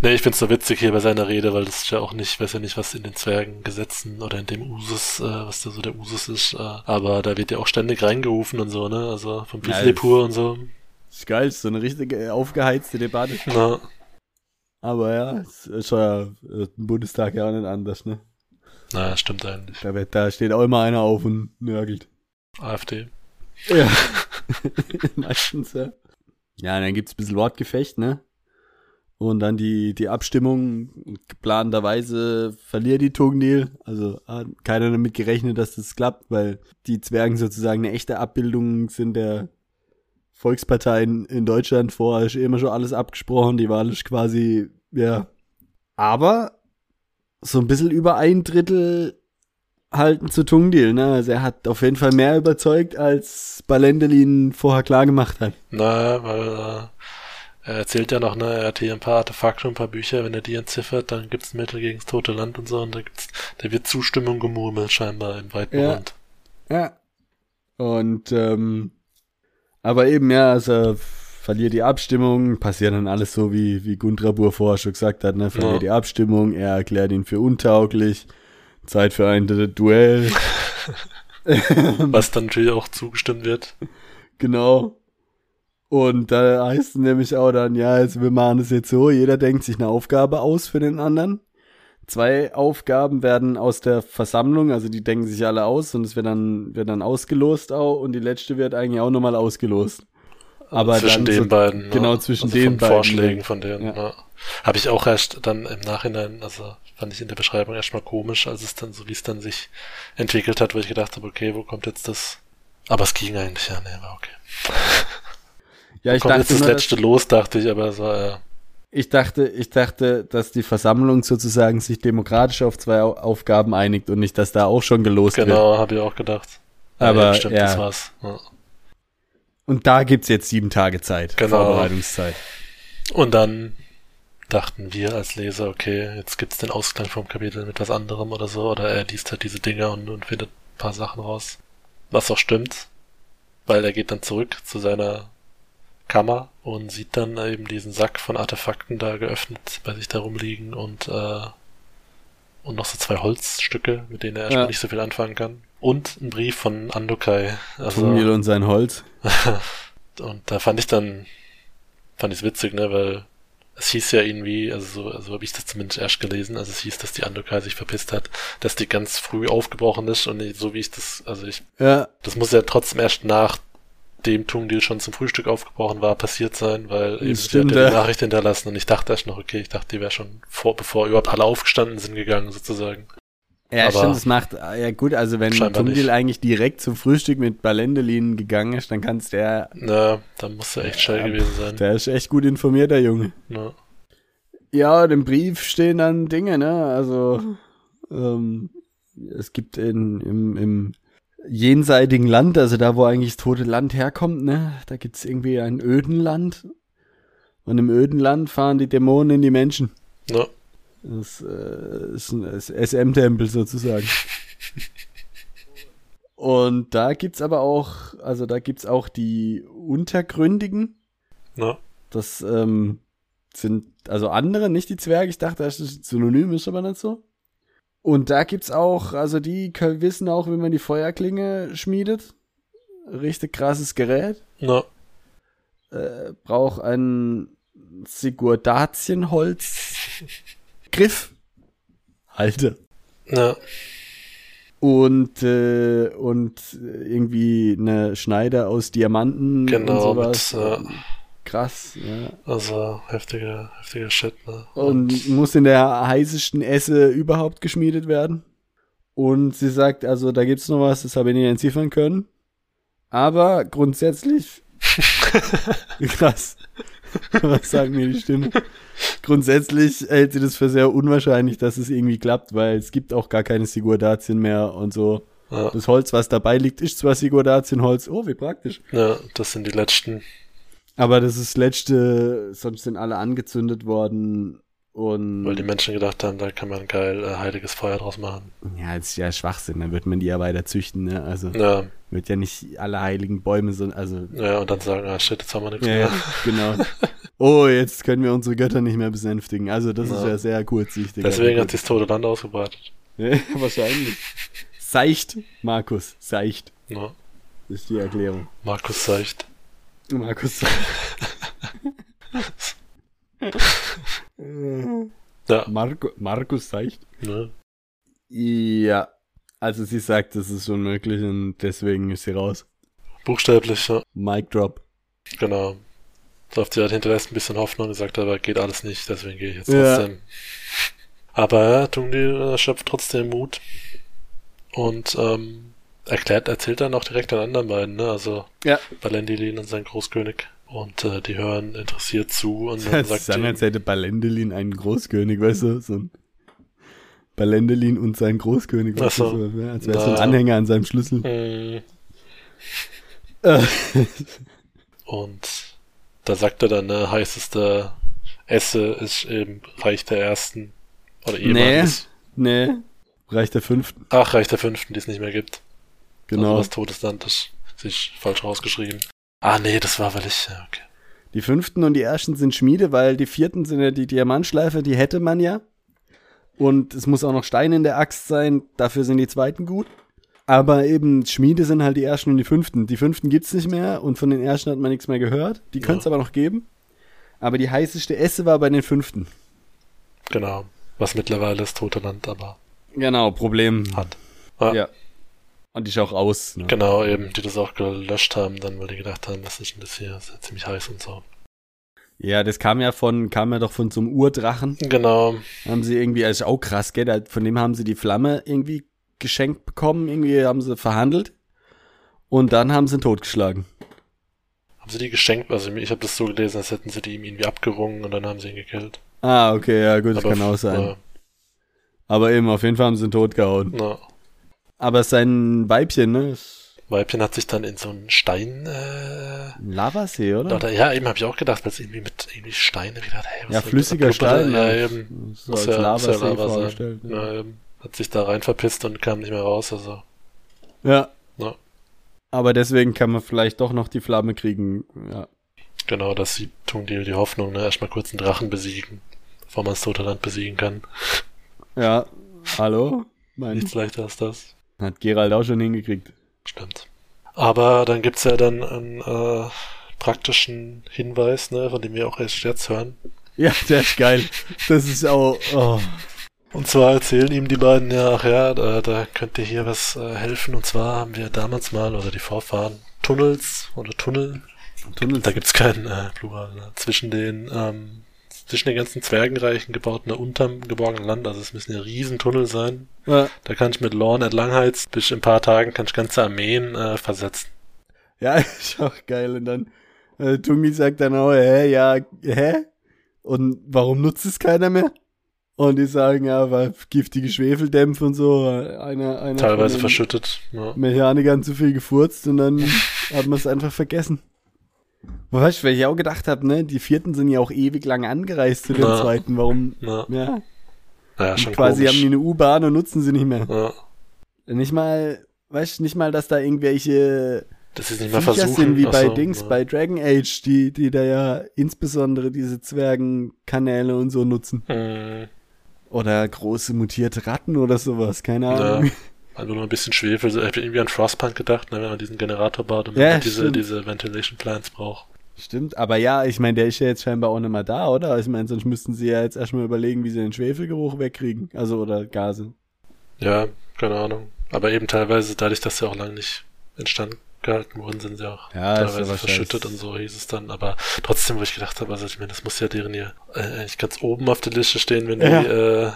Ne, ich find's so witzig hier bei seiner Rede, weil das ist ja auch nicht, weiß ja nicht, was in den Zwergengesetzen oder in dem Usus, äh, was da so der Usus ist, äh, aber da wird ja auch ständig reingerufen und so, ne, also vom Ja, Wieselepur und so. Ist geil, ist so eine richtige äh, aufgeheizte Debatte. Na, Aber ja, es ist ja, äh, im Bundestag ja auch nicht anders, ne? na, stimmt eigentlich. Da, wird, da steht auch immer einer auf und nörgelt. AfD. Ja. Meistens, ja. Ja, dann gibt's ein bisschen Wortgefecht, ne? Und dann die, die Abstimmung, geplanterweise verliert die Tugendil. Also hat keiner damit gerechnet, dass das klappt, weil die Zwergen sozusagen eine echte Abbildung sind der Volksparteien in Deutschland. Vorher ist immer schon alles abgesprochen, die Wahl ist quasi, ja. Aber so ein bisschen über ein Drittel halten zu Tungdil, ne? Also er hat auf jeden Fall mehr überzeugt, als Balendelin vorher klar gemacht hat. Na, weil äh, er erzählt ja noch, ne, er hat hier ein paar Artefakte und ein paar Bücher, wenn er die entziffert, dann gibt's Mittel gegen das tote Land und so, und da gibt's, da wird Zustimmung gemurmelt scheinbar im weiten Ja. Rund. Ja. Und ähm, aber eben, ja, also verliert die Abstimmung, passiert dann alles so, wie, wie Gundrabur vorher schon gesagt hat, ne? Verliert Ja. die Abstimmung, er erklärt ihn für untauglich, Zeit für ein Du- Duell. Was dann natürlich auch zugestimmt wird. Genau. Und da heißt es nämlich auch dann, ja, also wir machen es jetzt so, jeder denkt sich eine Aufgabe aus für den anderen. Zwei Aufgaben werden aus der Versammlung, also die denken sich alle aus und es wird dann, wird dann ausgelost auch und die letzte wird eigentlich auch nochmal ausgelost. aber zwischen den so, beiden. Genau, ne? zwischen also den beiden. Vorschlägen von denen. Ja. Ne? Habe ich auch erst dann im Nachhinein, also fand ich in der Beschreibung erstmal komisch, als es dann so, wie es dann sich entwickelt hat, wo ich gedacht habe, okay, wo kommt jetzt das? Aber es ging eigentlich, ja, nee, war okay. Ja, ich kommt dachte jetzt das nur, letzte los, dachte ich, aber es war, ja. Ich dachte, ich dachte, dass die Versammlung sozusagen sich demokratisch auf zwei Au- Aufgaben einigt und nicht, dass da auch schon gelost wird. Genau, habe ich auch gedacht. Aber, ja, stimmt, ja. das war's. Ja. Und da gibt's jetzt sieben Tage Zeit, Genau. Vorbereitungszeit. Und dann dachten wir als Leser, okay, jetzt gibt's den Ausklang vom Kapitel mit was anderem oder so, oder er liest halt diese Dinger und, und findet ein paar Sachen raus. Was auch stimmt, weil er geht dann zurück zu seiner Kammer und sieht dann eben diesen Sack von Artefakten da geöffnet bei sich da rumliegen und, äh, und noch so zwei Holzstücke, mit denen er erstmal Ja. nicht so viel anfangen kann. Und ein Brief von Andokai. Also, Tumil und sein Holz. und da fand ich dann, fand ich witzig, ne, weil es hieß ja irgendwie, also so, also habe ich das zumindest erst gelesen, also es hieß, dass die Andokai sich verpisst hat, dass die ganz früh aufgebrochen ist und so wie ich das, also ich, Ja, das muss ja trotzdem erst nach dem Tungdeal schon zum Frühstück aufgebrochen war, passiert sein, weil eben stimmt, hat ja. Nachricht hinterlassen und ich dachte erst noch, okay, ich dachte, die wäre schon vor, bevor überhaupt alle aufgestanden sind gegangen, sozusagen. ja Aber- stimmt, das macht, ja gut, also wenn nicht. eigentlich direkt zum Frühstück mit Balendelin gegangen ist, dann kann's der, Na, da muss er echt schnell Ja, gewesen sein. der ist echt gut informiert, der Junge. Ne? Ja, im Brief stehen dann Dinge, ne? Also ähm, es gibt in, im, im jenseitigen Land, also da, wo eigentlich das tote Land herkommt, ne? Da gibt's irgendwie ein Ödenland. Und im Ödenland fahren die Dämonen in die Menschen. Ne? Das äh, ist ein SM-Tempel sozusagen. Und da gibt's aber auch, also da gibt's auch die Untergründigen. Ne? Das ähm, sind also andere, nicht die Zwerge. Ich dachte, das ist synonym, ist aber nicht so. Und da gibt's auch, also die können, wissen auch, wie man die Feuerklinge schmiedet. Richtig krasses Gerät. Ne? Äh, braucht ein Sigurdatienholz Griff. Halte. Ne? Und, äh, und irgendwie eine Schneide aus Diamanten und Genau, mit, sowas. Krass, ja. Also heftiger, heftiger Shit, ne? und muss in der heißesten Esse überhaupt geschmiedet werden. Und sie sagt, also da gibt's noch was, das habe ich nicht entziffern können. Aber grundsätzlich, krass, was sagt mir die Stimme? Grundsätzlich hält sie das für sehr unwahrscheinlich, dass es irgendwie klappt, weil es gibt auch gar keine Sigurdatien mehr und so. ja, Das Holz, was dabei liegt, ist zwar Sigurdatienholz, oh, wie praktisch. ja, das sind die letzten. Aber das ist das letzte, sonst sind alle angezündet worden und Weil die Menschen gedacht haben, da kann man geil äh, heiliges Feuer draus machen. Ja, das ist ja Schwachsinn, dann wird man die ja weiter züchten, ne? Also Ja, wird ja nicht alle heiligen Bäume, sondern also. ja, und dann sagen, ah shit, jetzt haben wir nichts Ja, mehr. ja, genau. Oh, jetzt können wir unsere Götter nicht mehr besänftigen. Also das ist Ja. ja sehr kurzsichtig. Deswegen hat sie das tote Land ausgebreitet. Ja, wahrscheinlich. Seicht, Markus, seicht. Ne? Das ist die Erklärung. Markus Seicht. Markus Ja, Marco, Markus seicht. ne? Ja. Also sie sagt, das ist unmöglich und deswegen ist sie raus. Buchstäblich, ja. Mic drop. Genau. So auf die hat hinterlässt ein bisschen Hoffnung gesagt, aber geht alles nicht, deswegen gehe ich jetzt Ja. trotzdem. Aber ja, Tungdil äh, schöpft trotzdem Mut und ähm, erklärt, erzählt dann auch direkt den anderen beiden, ne? Also Ja. Balendilin und sein Großkönig. Und äh, die hören interessiert zu und dann Das sagt die, als hätte Balendelin einen Großkönig, weißt du? So ein Balendelin und sein Großkönig, weißt du? so. So, ja, als wäre so ein. Anhänger an seinem Schlüssel. mm, Äh, und da sagt er dann, ne, heißeste Esse ist eben Reich der Ersten. Oder ehemaliges. nee, Reich der Fünften, Ach, Reich der Fünften, die es nicht mehr gibt. Genau. Also was Todesland ist. Sich falsch rausgeschrieben. Ah, nee, das war, weil ich, ja, okay. Die Fünften und die Ersten sind Schmiede, weil die Vierten sind ja die Diamantschleife, die hätte man ja. Und es muss auch noch Stein in der Axt sein, dafür sind die Zweiten gut. Aber eben Schmiede sind halt die Ersten und die Fünften. Die Fünften gibt's nicht mehr und von den Ersten hat man nichts mehr gehört. Die könnte es aber noch geben. Aber die heißeste Esse war bei den Fünften. Genau. Was mittlerweile das tote Land aber Genau, Problem. hat. Ah, Ja. Und die ist auch aus. Ne? Genau, eben, die das auch gelöscht haben, dann, weil die gedacht haben, was ist denn das hier? Das ist ja ziemlich heiß und so. Ja, das kam ja von, kam ja doch von so einem Urdrachen. Genau. Haben sie irgendwie, also auch krass, gell? Von dem haben sie die Flamme irgendwie geschenkt bekommen, irgendwie haben sie verhandelt. Und dann haben sie ihn totgeschlagen. Haben sie die geschenkt? Also ich habe das so gelesen, als hätten sie die ihm irgendwie abgerungen und dann haben sie ihn gekillt. Ah, okay, ja gut, das Aber kann auch sein. Äh, Aber eben, auf jeden Fall haben sie ihn totgehauen. Na. Aber sein Weibchen, ne? Weibchen hat sich dann in so einen Stein. Äh, Lavasee, oder? oder? Ja, eben habe ich auch gedacht, weil es irgendwie mit irgendwie Steine. Gedacht, hey, ja, flüssiger Stein. Ja, eben. So als ja, Lavasee ja Lava vorgestellt. Ja. Ja, Hat sich da rein verpisst und kam nicht mehr raus. Also. Ja. ja. Aber deswegen kann man vielleicht doch noch die Flamme kriegen. Ja. Genau, das sieht, tun die, die Hoffnung, ne? Erstmal kurz einen Drachen besiegen, bevor man das tote Land besiegen kann. Ja. Hallo? Mein Nichts leichter als das. Hat Gerald auch schon hingekriegt. Stimmt. Aber dann gibt's ja dann einen äh, praktischen Hinweis, ne, von dem wir auch erst jetzt hören. Ja, der ist geil. Das ist auch. Oh. Und zwar erzählen ihm die beiden ja, ach ja, da, da könnte hier was äh, helfen. Und zwar haben wir damals mal, oder die Vorfahren, Tunnels oder Tunnel. Tunnels. Da gibt's keinen äh, Plural. Ne? Zwischen den ähm, zwischen den ganzen Zwergenreichen gebaut, ne, unterm geborgenen Land, also es müssen ja Riesentunnel sein. Ja. Da kann ich mit Lorn entlangheits bis in ein paar Tagen kann ich ganze Armeen äh, versetzen. Ja, ist auch geil. Und dann äh, Tungi sagt dann auch, hä, ja, hä? Und warum nutzt es keiner mehr? Und die sagen, ja, weil giftige Schwefeldämpfe und so. Einer, einer Teilweise verschüttet. Ja. Mechanikern zu viel gefurzt und dann hat man es einfach vergessen. Weißt du, weil ich auch gedacht habe, ne, die vierten sind ja auch ewig lang angereist zu den Na. zweiten. Warum? Ja. Ja, schon quasi komisch. haben die eine U-Bahn und nutzen sie nicht mehr. Ja. Nicht mal, weißt du, nicht mal, dass da irgendwelche das ist nicht mal versuchen. sind wie bei so, Dings, ja. bei Dragon Age, die, die da ja insbesondere diese Zwergenkanäle und so nutzen. Hm. Oder große mutierte Ratten oder sowas, keine Ahnung. Ja. Also nur ein bisschen Schwefel. Ich habe irgendwie an Frostpunk gedacht, ne, wenn man diesen Generator baut und ja, man diese, diese Ventilation Plants braucht. Stimmt, aber ja, ich meine, der ist ja jetzt scheinbar auch nicht mehr da, oder? Ich meine, sonst müssten sie ja jetzt erstmal überlegen, wie sie den Schwefelgeruch wegkriegen. Also, oder Gase. Ja, keine Ahnung. Aber eben teilweise, dadurch, dass sie auch lange nicht instand gehalten wurden, sind sie auch ja, teilweise verschüttet und so hieß es dann. Aber trotzdem, wo ich gedacht habe, also ich meine, das muss ja deren hier äh, eigentlich ganz oben auf der Liste stehen, wenn ja. die, äh,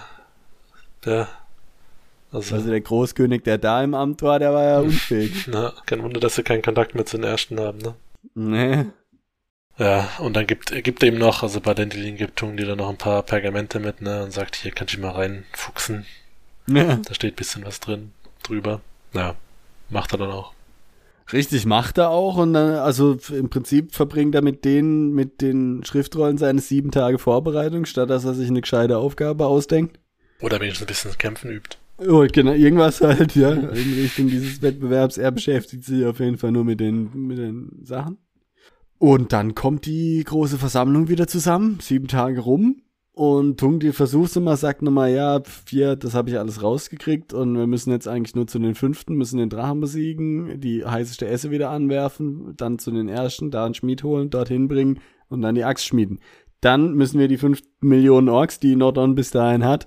ja, also, also der Großkönig, der da im Amt war, der war ja unfähig. Na, kein Wunder, dass sie keinen Kontakt mit den Ersten haben, ne? Nee. Ja, und dann gibt, gibt eben noch, also bei Dendelin gibt tun die da noch ein paar Pergamente mit, ne, und sagt, hier kannst du mal reinfuchsen. Ja. Da steht bisschen was drin, drüber. Ja, macht er dann auch. Richtig, macht er auch und dann, also im Prinzip verbringt er mit denen, mit den Schriftrollen seine sieben Tage Vorbereitung, statt dass er sich eine gescheite Aufgabe ausdenkt. Oder wenigstens ein bisschen Kämpfen übt. Oh, genau, irgendwas halt, ja, in Richtung dieses Wettbewerbs. Er beschäftigt sich auf jeden Fall nur mit den, mit den Sachen. Und dann kommt die große Versammlung wieder zusammen, sieben Tage rum. Und Tungdi versucht immer, sagt nochmal, ja, vier, das habe ich alles rausgekriegt und wir müssen jetzt eigentlich nur zu den fünften, müssen den Drachen besiegen, die heißeste Esse wieder anwerfen, dann zu den ersten, da einen Schmied holen, dorthin bringen und dann die Axt schmieden. Dann müssen wir die fünf Millionen Orks, die Nordon bis dahin hat,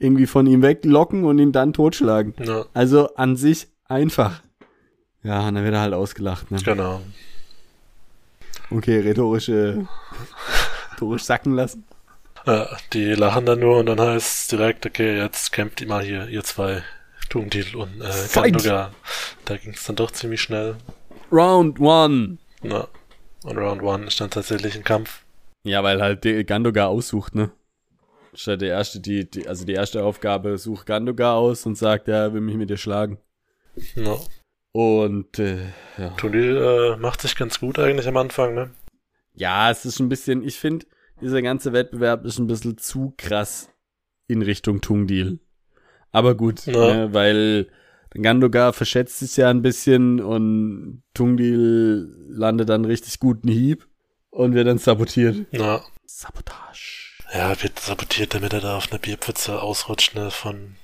irgendwie von ihm weglocken und ihn dann totschlagen. Ja. Also an sich einfach. Ja, und dann wird er halt ausgelacht. Ne? Genau. Okay, rhetorische, rhetorisch sacken lassen. Ja, die lachen dann nur und dann heißt es direkt, okay, jetzt kämpft ihr mal hier, ihr zwei, Tungdil und äh. Da ging es dann doch ziemlich schnell. Round one. Na, und Round one ist dann tatsächlich ein Kampf. Ja, weil halt Gandogar aussucht, ne? Statt der erste, die, die, also die erste Aufgabe sucht Gandogar aus und sagt, er will mich mit dir schlagen. No. Und äh, ja. Tundil äh, macht sich ganz gut eigentlich am Anfang, ne? Ja, es ist ein bisschen, ich finde, dieser ganze Wettbewerb ist ein bisschen zu krass in Richtung Tungdil. Aber gut, no. ne, weil Gandogar verschätzt sich ja ein bisschen und Tungdil landet dann richtig guten Hieb und wird dann sabotiert. Ja. Sabotage. Ja, wird sabotiert, damit er da auf eine Bierpfütze ausrutscht, ne, von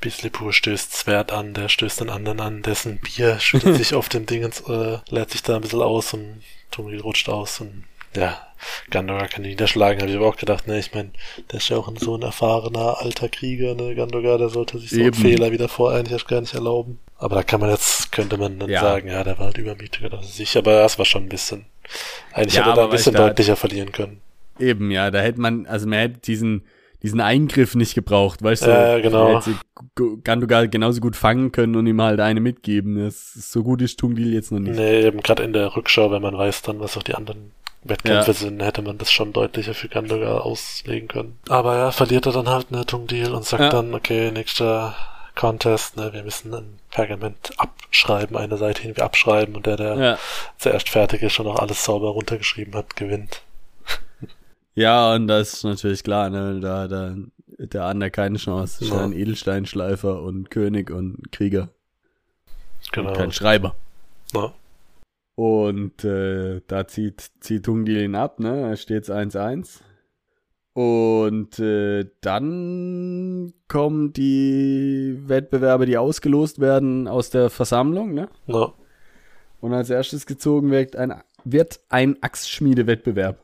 Bislipur stößt Zwert an, der stößt den anderen an, dessen Bier schüttet sich auf dem Ding und äh, leert sich da ein bisschen aus und Tumi rutscht aus und ja, Gandogar kann niederschlagen, habe ich aber auch gedacht, ne, ich meine, der ist ja auch ein so ein erfahrener alter Krieger, ne, Gandogar, der sollte sich so einen Fehler wieder vor eigentlich gar nicht erlauben. Aber da kann man jetzt, könnte man dann ja. sagen, ja, der war halt übermütiger, das ist sicher, aber das war schon ein bisschen, eigentlich ja, hätte er ein bisschen deutlicher verlieren können. Eben, ja, da hätte man, also man hätte diesen, diesen Eingriff nicht gebraucht, weißt du? Ja, genau. Hätte Gandogar genauso gut fangen können und ihm halt eine mitgeben. Das ist so gut ist Tungdil jetzt noch nicht. Nee, eben gerade in der Rückschau, wenn man weiß dann, was auch die anderen Wettkämpfe ja. sind, hätte man das schon deutlicher für Gandogar auslegen können. Aber ja, verliert er dann halt eine Tungdil und sagt ja. dann, okay, nächster Contest, ne, wir müssen ein Pergament abschreiben, eine Seite irgendwie abschreiben und der, der ja. zuerst fertig ist und auch alles sauber runtergeschrieben hat, gewinnt. Ja, und das ist natürlich klar, ne, da, da, der andere keine Chance. Das ist ja. ein Edelsteinschleifer und König und Krieger. Genau. Und kein Schreiber. Ja. Und äh, da zieht, zieht Tungdil ihn ab, ne? Da steht's 1-1. Und äh, dann kommen die Wettbewerbe, die ausgelost werden aus der Versammlung, ne? Ja. Und als erstes gezogen wird ein, wird ein Axtschmiedewettbewerb.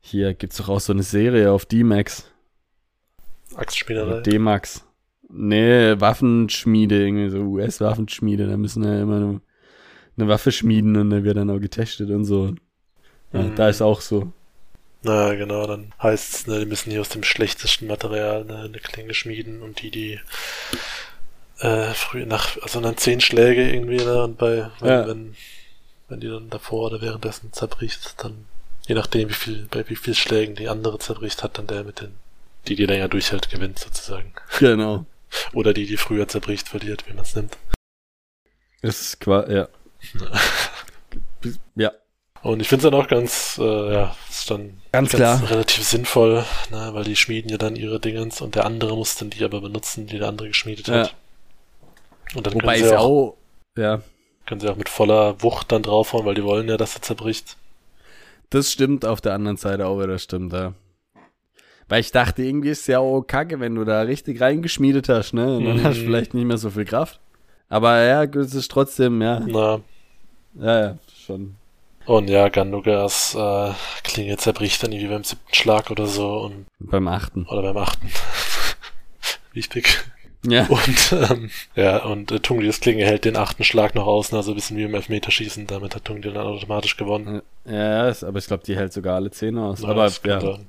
Hier gibt's doch auch so eine Serie auf D-Max. Axtschmiederei? D-Max. Nee, Waffenschmiede, irgendwie so US-Waffenschmiede. Da müssen ja immer eine, eine Waffe schmieden und dann wird dann auch getestet und so. Ja, mhm. Da ist auch so. Na genau, dann heißt es, ne, die müssen hier aus dem schlechtesten Material ne, eine Klinge schmieden und die, die äh, früh nach, also dann zehn Schläge irgendwie, ne, und bei, wenn, ja. wenn, wenn die dann davor oder währenddessen zerbricht, dann, je nachdem wie viel, bei wie viel Schlägen die andere zerbricht, hat dann der mit den, die, die länger durchhält, gewinnt sozusagen. Genau. oder die, die früher zerbricht, verliert, wie man es nimmt. Das ist quasi, ja. ja. Und ich finde es dann auch ganz, äh, ja, ist dann ganz, ganz klar. relativ sinnvoll, ne, weil die schmieden ja dann ihre Dingens und der andere muss dann die aber benutzen, die der andere geschmiedet ja. hat. Und dann Wobei können sie auch, ja. können sie auch mit voller Wucht dann draufhauen, weil die wollen ja, dass er zerbricht. Das stimmt auf der anderen Seite auch wieder, stimmt, ja. Weil ich dachte, irgendwie ist es ja auch kacke, wenn du da richtig reingeschmiedet hast, ne? Und dann mhm. hast du vielleicht nicht mehr so viel Kraft. Aber ja, es ist trotzdem, ja. Na. Ja, ja, schon und ja, Gandugas äh, Klinge zerbricht dann irgendwie beim siebten Schlag oder so. Und, beim achten. Oder beim achten. Wichtig. Ja. Und ähm, ja, und äh, Tungdils Klinge hält den achten Schlag noch aus, also ein bisschen wie im Elfmeterschießen, damit hat Tungdil dann automatisch gewonnen. Ja, ja aber ich glaube, die hält sogar alle zehn aus. Ja, aber ja. Sein.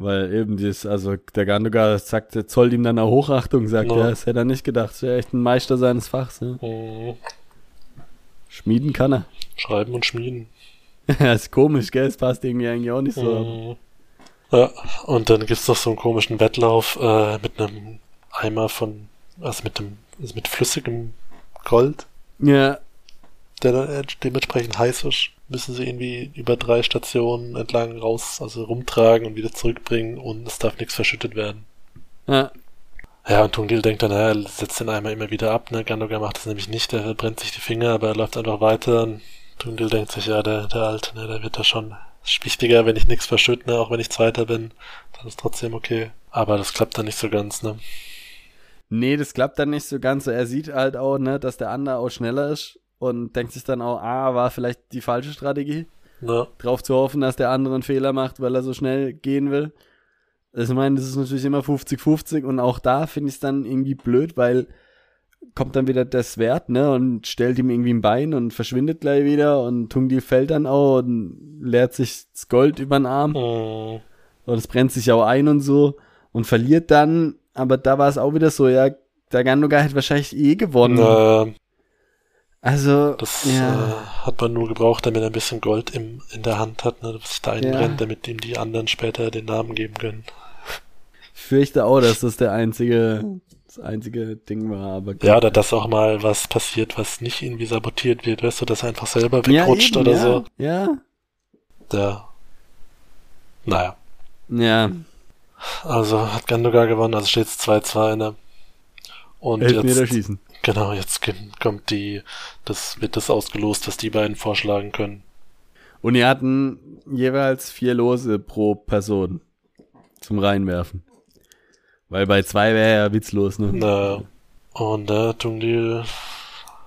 Weil eben dieses, also der Ganduga sagte, zollt ihm dann auch Hochachtung, sagt no. er, das hätte er nicht gedacht. Das wäre echt ein Meister seines Fachs. Ja. Mhm. Schmieden kann er. Schreiben und schmieden. ja, ist komisch, gell? Es passt irgendwie eigentlich auch nicht so. Mhm. Ja, und dann gibt's noch so einen komischen Wettlauf äh, mit einem Eimer von, also mit dem, also mit flüssigem Gold. Ja. Der dann dementsprechend heiß ist. Müssen sie irgendwie über drei Stationen entlang raus, also rumtragen und wieder zurückbringen und es darf nichts verschüttet werden. Ja. Ja, und Tungdil denkt dann, er setzt den Eimer immer wieder ab, ne? Gandogar macht das nämlich nicht, er brennt sich die Finger, aber er läuft einfach weiter. Und Tungdil denkt sich, ja, der, der Alte, ne, der wird da schon wichtiger, wenn ich nichts verschütte, ne? auch wenn ich Zweiter bin, dann ist trotzdem okay. Aber das klappt dann nicht so ganz, ne? Nee, das klappt dann nicht so ganz. Er sieht halt auch, ne, dass der andere auch schneller ist und denkt sich dann auch, ah, war vielleicht die falsche Strategie. Ja. Drauf zu hoffen, dass der andere einen Fehler macht, weil er so schnell gehen will. Also ich meine, das ist natürlich immer 50-50 und auch da finde ich es dann irgendwie blöd, weil kommt dann wieder das Wert, ne, und stellt ihm irgendwie ein Bein und verschwindet gleich wieder und Tungdil fällt dann auch und leert sich das Gold über den Arm. Mhm. Und es brennt sich auch ein und so und verliert dann, aber da war es auch wieder so, ja, der Gandogar hätte wahrscheinlich eh gewonnen. Äh, also, das ja. äh, hat man nur gebraucht, damit er ein bisschen Gold im, in der Hand hat, ne, dass da einbrennt, ja. damit ihm die anderen später den Namen geben können fürchte auch, dass das der einzige, das einzige Ding war. Aber ja, oder dass auch mal was passiert, was nicht irgendwie sabotiert wird, weißt du, dass er einfach selber wegrutscht ja, eben, oder ja, so. Ja. Ja. Naja. Ja. Also hat Gandogar gewonnen, also steht es 2-2, ne? Und Elfmeter jetzt, schießen. Genau, jetzt kommt die, das wird das ausgelost, dass die beiden vorschlagen können. Und die hatten jeweils vier Lose pro Person zum Reinwerfen. Weil bei zwei wäre ja witzlos, ne? Na, und da Tungdil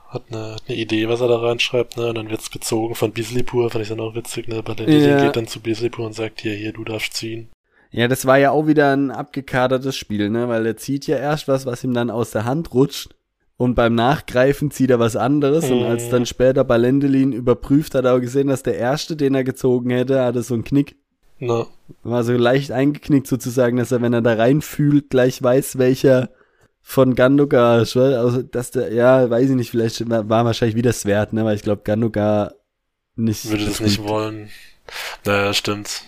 hat eine, eine Idee, was er da reinschreibt, ne? Und dann wird's gezogen von Bislipur, fand ich dann auch witzig, ne? Balendilin ja. geht dann zu Bislipur und sagt, hier, hier, du darfst ziehen. Ja, das war ja auch wieder ein abgekadertes Spiel, ne? Weil er zieht ja erst was, was ihm dann aus der Hand rutscht. Und beim Nachgreifen zieht er was anderes. Mhm. Und als dann später Balendelin überprüft, hat er auch gesehen, dass der erste, den er gezogen hätte, hatte so einen Knick. No. War so leicht eingeknickt sozusagen, dass er, wenn er da reinfühlt, gleich weiß, welcher von ist. Also, dass der, ja, weiß ich nicht, vielleicht war wahrscheinlich wieder Svert, ne? Weil ich glaube, Gandogar nicht. Würde das nicht wollen. Naja, stimmt.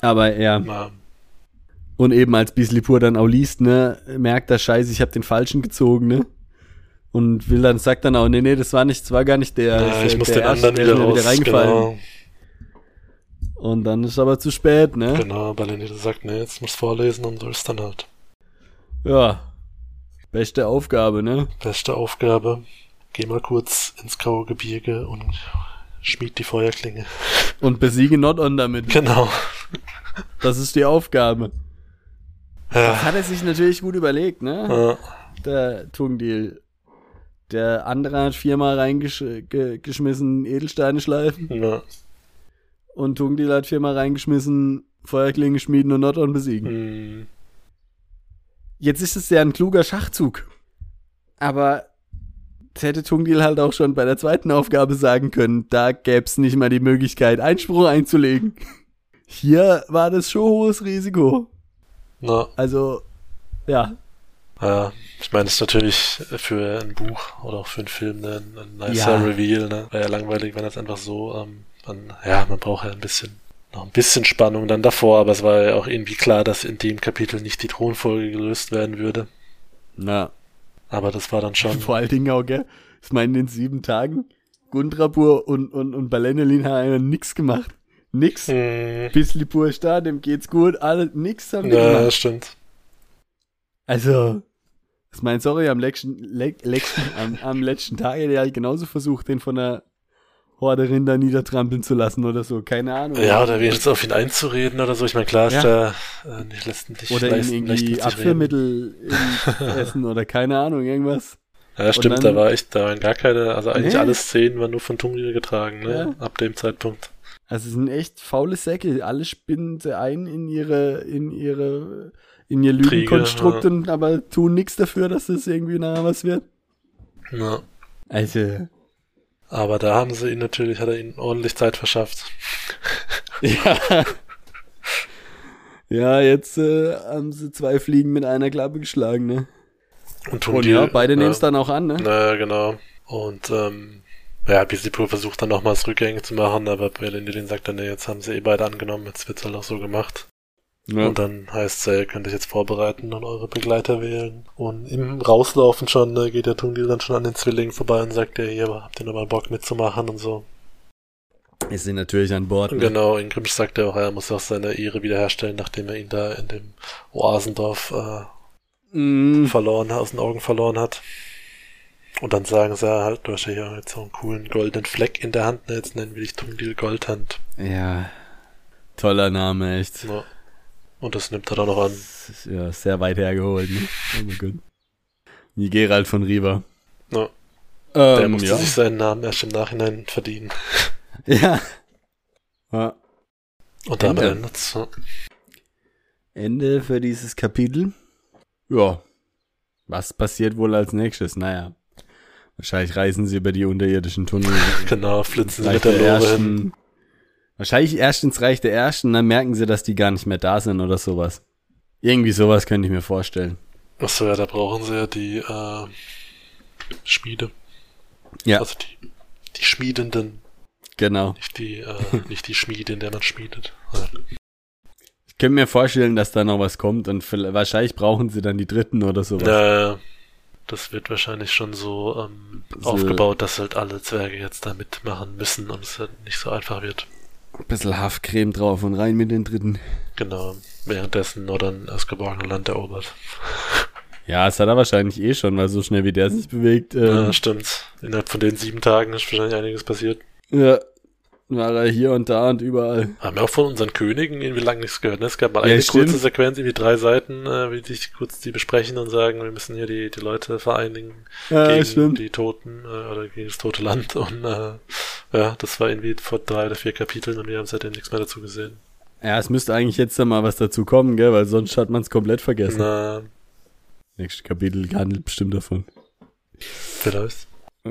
Aber ja. Na. Und eben als Bislipur dann auch liest, ne, merkt er, scheiße, ich habe den falschen gezogen, ne? Und will dann, sagt dann auch, nee, nee, das war nicht, das war gar nicht der. Ja, ich der, muss der den erste, anderen wieder, raus, wieder reingefallen. Genau. Und dann ist aber zu spät, ne? Genau, Balenide sagt, nee, jetzt musst du vorlesen und so ist dann halt. Ja. Beste Aufgabe, ne? Beste Aufgabe. Geh mal kurz ins graue Gebirge und schmied die Feuerklinge. Und besiege Not-On damit. Genau. Das ist die Aufgabe. Ja. Das hat er sich natürlich gut überlegt, ne? Ja. Der Tungdeal. Der andere hat viermal reingeschmissen Edelsteine schleifen. Ja. Und Tungdeal hat viermal reingeschmissen Feuerklinge schmieden und Not-On besiegen. Mhm. Jetzt ist es ja ein kluger Schachzug. Aber hätte Tungdeal halt auch schon bei der zweiten Aufgabe sagen können. Da gäbe es nicht mal die Möglichkeit, Einspruch einzulegen. Hier war das schon hohes Risiko. Na. Also, ja. Ja, ich meine, es ist natürlich für ein Buch oder auch für einen Film ein, ein nicer ja. Reveal, ne? Wäre ja langweilig, wenn das einfach so, ähm, man, ja, man braucht ja ein bisschen, noch ein bisschen Spannung dann davor, aber es war ja auch irgendwie klar, dass in dem Kapitel nicht die Thronfolge gelöst werden würde. Na. Aber das war dann schon. Vor allen Dingen auch, gell? Ich meine, in den sieben Tagen, Gundrapur und, und, und Balenelin haben ja nichts gemacht. Nix. Hm. Bislipur ist da, dem geht's gut, alle, nix haben wir ja, gemacht. Ja, stimmt. Also, ich meine, sorry, am letzten, le letzten, am, am letzten Tag hätte ich halt genauso versucht, den von der Horderin da niedertrampeln zu lassen oder so, keine Ahnung. Ja, oder wenigstens auf ihn einzureden oder so. Ich meine, klar ist ja. da äh, nicht letztendlich. Oder leisten, ihm irgendwie Abführmittel essen oder keine Ahnung, irgendwas. Ja, stimmt, dann, da war echt, da waren gar keine, also eigentlich nee. alle Szenen waren nur von Tungli getragen, ne? Ja. Ab dem Zeitpunkt. Also es sind echt faule Säcke. Alle spinnen sie ein in ihre, in ihre, in ihr Lügenkonstrukt, ja. aber tun nichts dafür, dass es irgendwie nachher was wird. Ja. Also. Aber da haben sie ihn natürlich, hat er ihnen ordentlich Zeit verschafft. ja. Ja, jetzt äh, haben sie zwei Fliegen mit einer Klappe geschlagen, ne? Und, Und ja, beide ja. nehmen es dann auch an, ne? Naja, genau. Und ähm, ja, Bisipur versucht dann nochmals Rückgänge zu machen, aber Berlin sagt dann, nee, jetzt haben sie eh beide angenommen, jetzt wird's halt auch so gemacht. Ja. Und dann heißt es, ihr könnt euch jetzt vorbereiten und eure Begleiter wählen. Und im Rauslaufen schon ne, geht der Tungdil dann schon an den Zwillingen vorbei und sagt, ja, hier, habt ihr nochmal Bock mitzumachen und so. Ist sie natürlich an Bord. Ne? Genau, Ingrimsch sagt ja auch, er muss auch seine Ehre wiederherstellen, nachdem er ihn da in dem Oasendorf äh, mm. verloren, aus den Augen verloren hat. Und dann sagen sie halt, du hast ja jetzt so einen coolen goldenen Fleck in der Hand, ne? jetzt nennen wir dich Tungdil Goldhand. Ja, toller Name, echt. Ja. Und das nimmt er dann noch an. ja, sehr weit hergeholt, ne? Oh mein Gott. Wie Gerald von Riva. Ja. Ähm, der musste ja. sich seinen Namen erst im Nachhinein verdienen. Ja. ja. Und damit endet's. Ja. Ende für dieses Kapitel. Ja. Was passiert wohl als nächstes? Naja. Wahrscheinlich reisen sie über die unterirdischen Tunnel. genau, flitzen sie mit der Lore hin. Wahrscheinlich erst ins Reich der Ersten, dann merken sie, dass die gar nicht mehr da sind oder sowas. Irgendwie sowas könnte ich mir vorstellen. Achso, ja, da brauchen sie ja die äh, Schmiede. Ja. Also die, die Schmiedenden. Genau. Nicht die, äh, nicht die Schmiede, in der man schmiedet. Ich könnte mir vorstellen, dass da noch was kommt und wahrscheinlich brauchen sie dann die Dritten oder sowas. Ja, ja. Das wird wahrscheinlich schon so ähm, so aufgebaut, dass halt alle Zwerge jetzt da mitmachen müssen und es halt nicht so einfach wird. Ein bisschen Haftcreme drauf und rein mit den Dritten. Genau, währenddessen Nordern das geborgene Land erobert. Ja, es hat er wahrscheinlich eh schon, weil so schnell wie der sich bewegt. Ähm, ja, stimmt. Innerhalb von den sieben Tagen ist wahrscheinlich einiges passiert. Ja. War er hier und da und überall. Haben wir auch von unseren Königen irgendwie lange nichts gehört. Ne? Es gab mal eine ja, kurze Sequenz, irgendwie drei Seiten, äh, wie die kurz die besprechen und sagen, wir müssen hier die, die Leute vereinigen ja, gegen stimmt. die Toten äh, oder gegen das tote Land. Und äh, ja, das war irgendwie vor drei oder vier Kapiteln und wir haben seitdem nichts mehr dazu gesehen. Ja, es müsste eigentlich jetzt mal was dazu kommen, gell, weil sonst hat man es komplett vergessen. Na. Nächstes Kapitel handelt bestimmt davon. Vielleicht.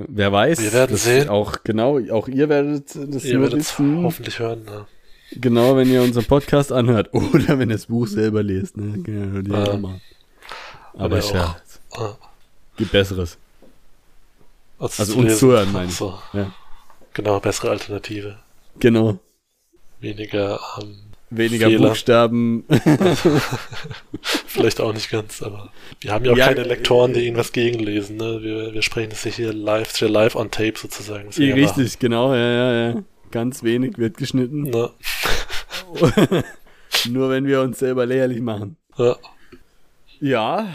Wer weiß. Wir werden sehen. Auch genau, auch ihr werdet das ihr werdet wissen. hoffentlich hören. Ne? Genau, wenn ihr unseren Podcast anhört oder wenn ihr das Buch selber lest. Ne? Genau, ja, mal. Aber ja, ah. gibt Besseres. Als also uns zuhören, meine ich. So. Ja. Genau, bessere Alternative. Genau. Weniger ähm, Weniger Fehler. Buchstaben. Vielleicht auch nicht ganz, aber wir haben ja auch ja, keine Lektoren, die irgendwas gegenlesen. Ne? Wir, wir sprechen das hier live, live on tape sozusagen. Richtig, genau, ja, ja, ja. Ganz wenig wird geschnitten. Nur wenn wir uns selber lächerlich machen. Ja. Ja,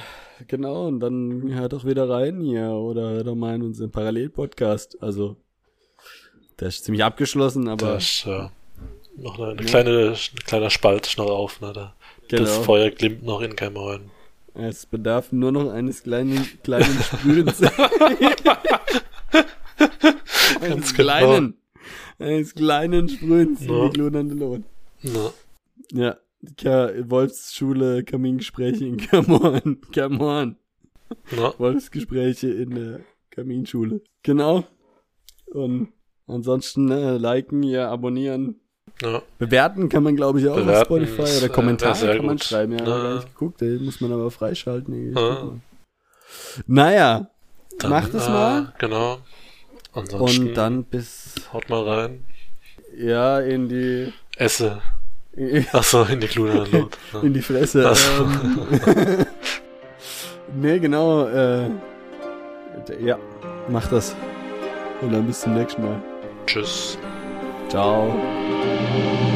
genau. Und dann hört doch wieder rein hier oder hört doch mal in unseren Parallel-Podcast. Also, der ist ziemlich abgeschlossen, aber. Das, ja noch eine, eine ja. kleine, ein kleiner Spalt noch auf, ne? Da, genau. Das Feuer glimmt noch in Kämmerhorn. Es bedarf nur noch eines kleinen, kleinen Sprühens. eines genau. kleinen, eines kleinen Sprühens no. in die glühende Lohn. No. Ja, Ka Wolfsschule, Kamingespräche in Kamorn. Kamorn. No. Wolfsgespräche in der Kaminschule. Genau. Und ansonsten äh, liken, ja, abonnieren, ja. Bewerten kann man, glaube ich, auch Bewerten auf Spotify oder äh, Kommentare kann man gut. schreiben. Ja, ja. ich geguckt, den muss man aber freischalten. Ja. Naja, dann, macht es äh, mal. Genau. Ansonsten Und dann bis. Haut mal rein. Ja, in die. Esse. Achso, in die Klune. Ja. in die Fresse. Ähm. nee, genau. Äh, ja, mach das. Und dann bis zum nächsten Mal. Tschüss. Ciao. thank you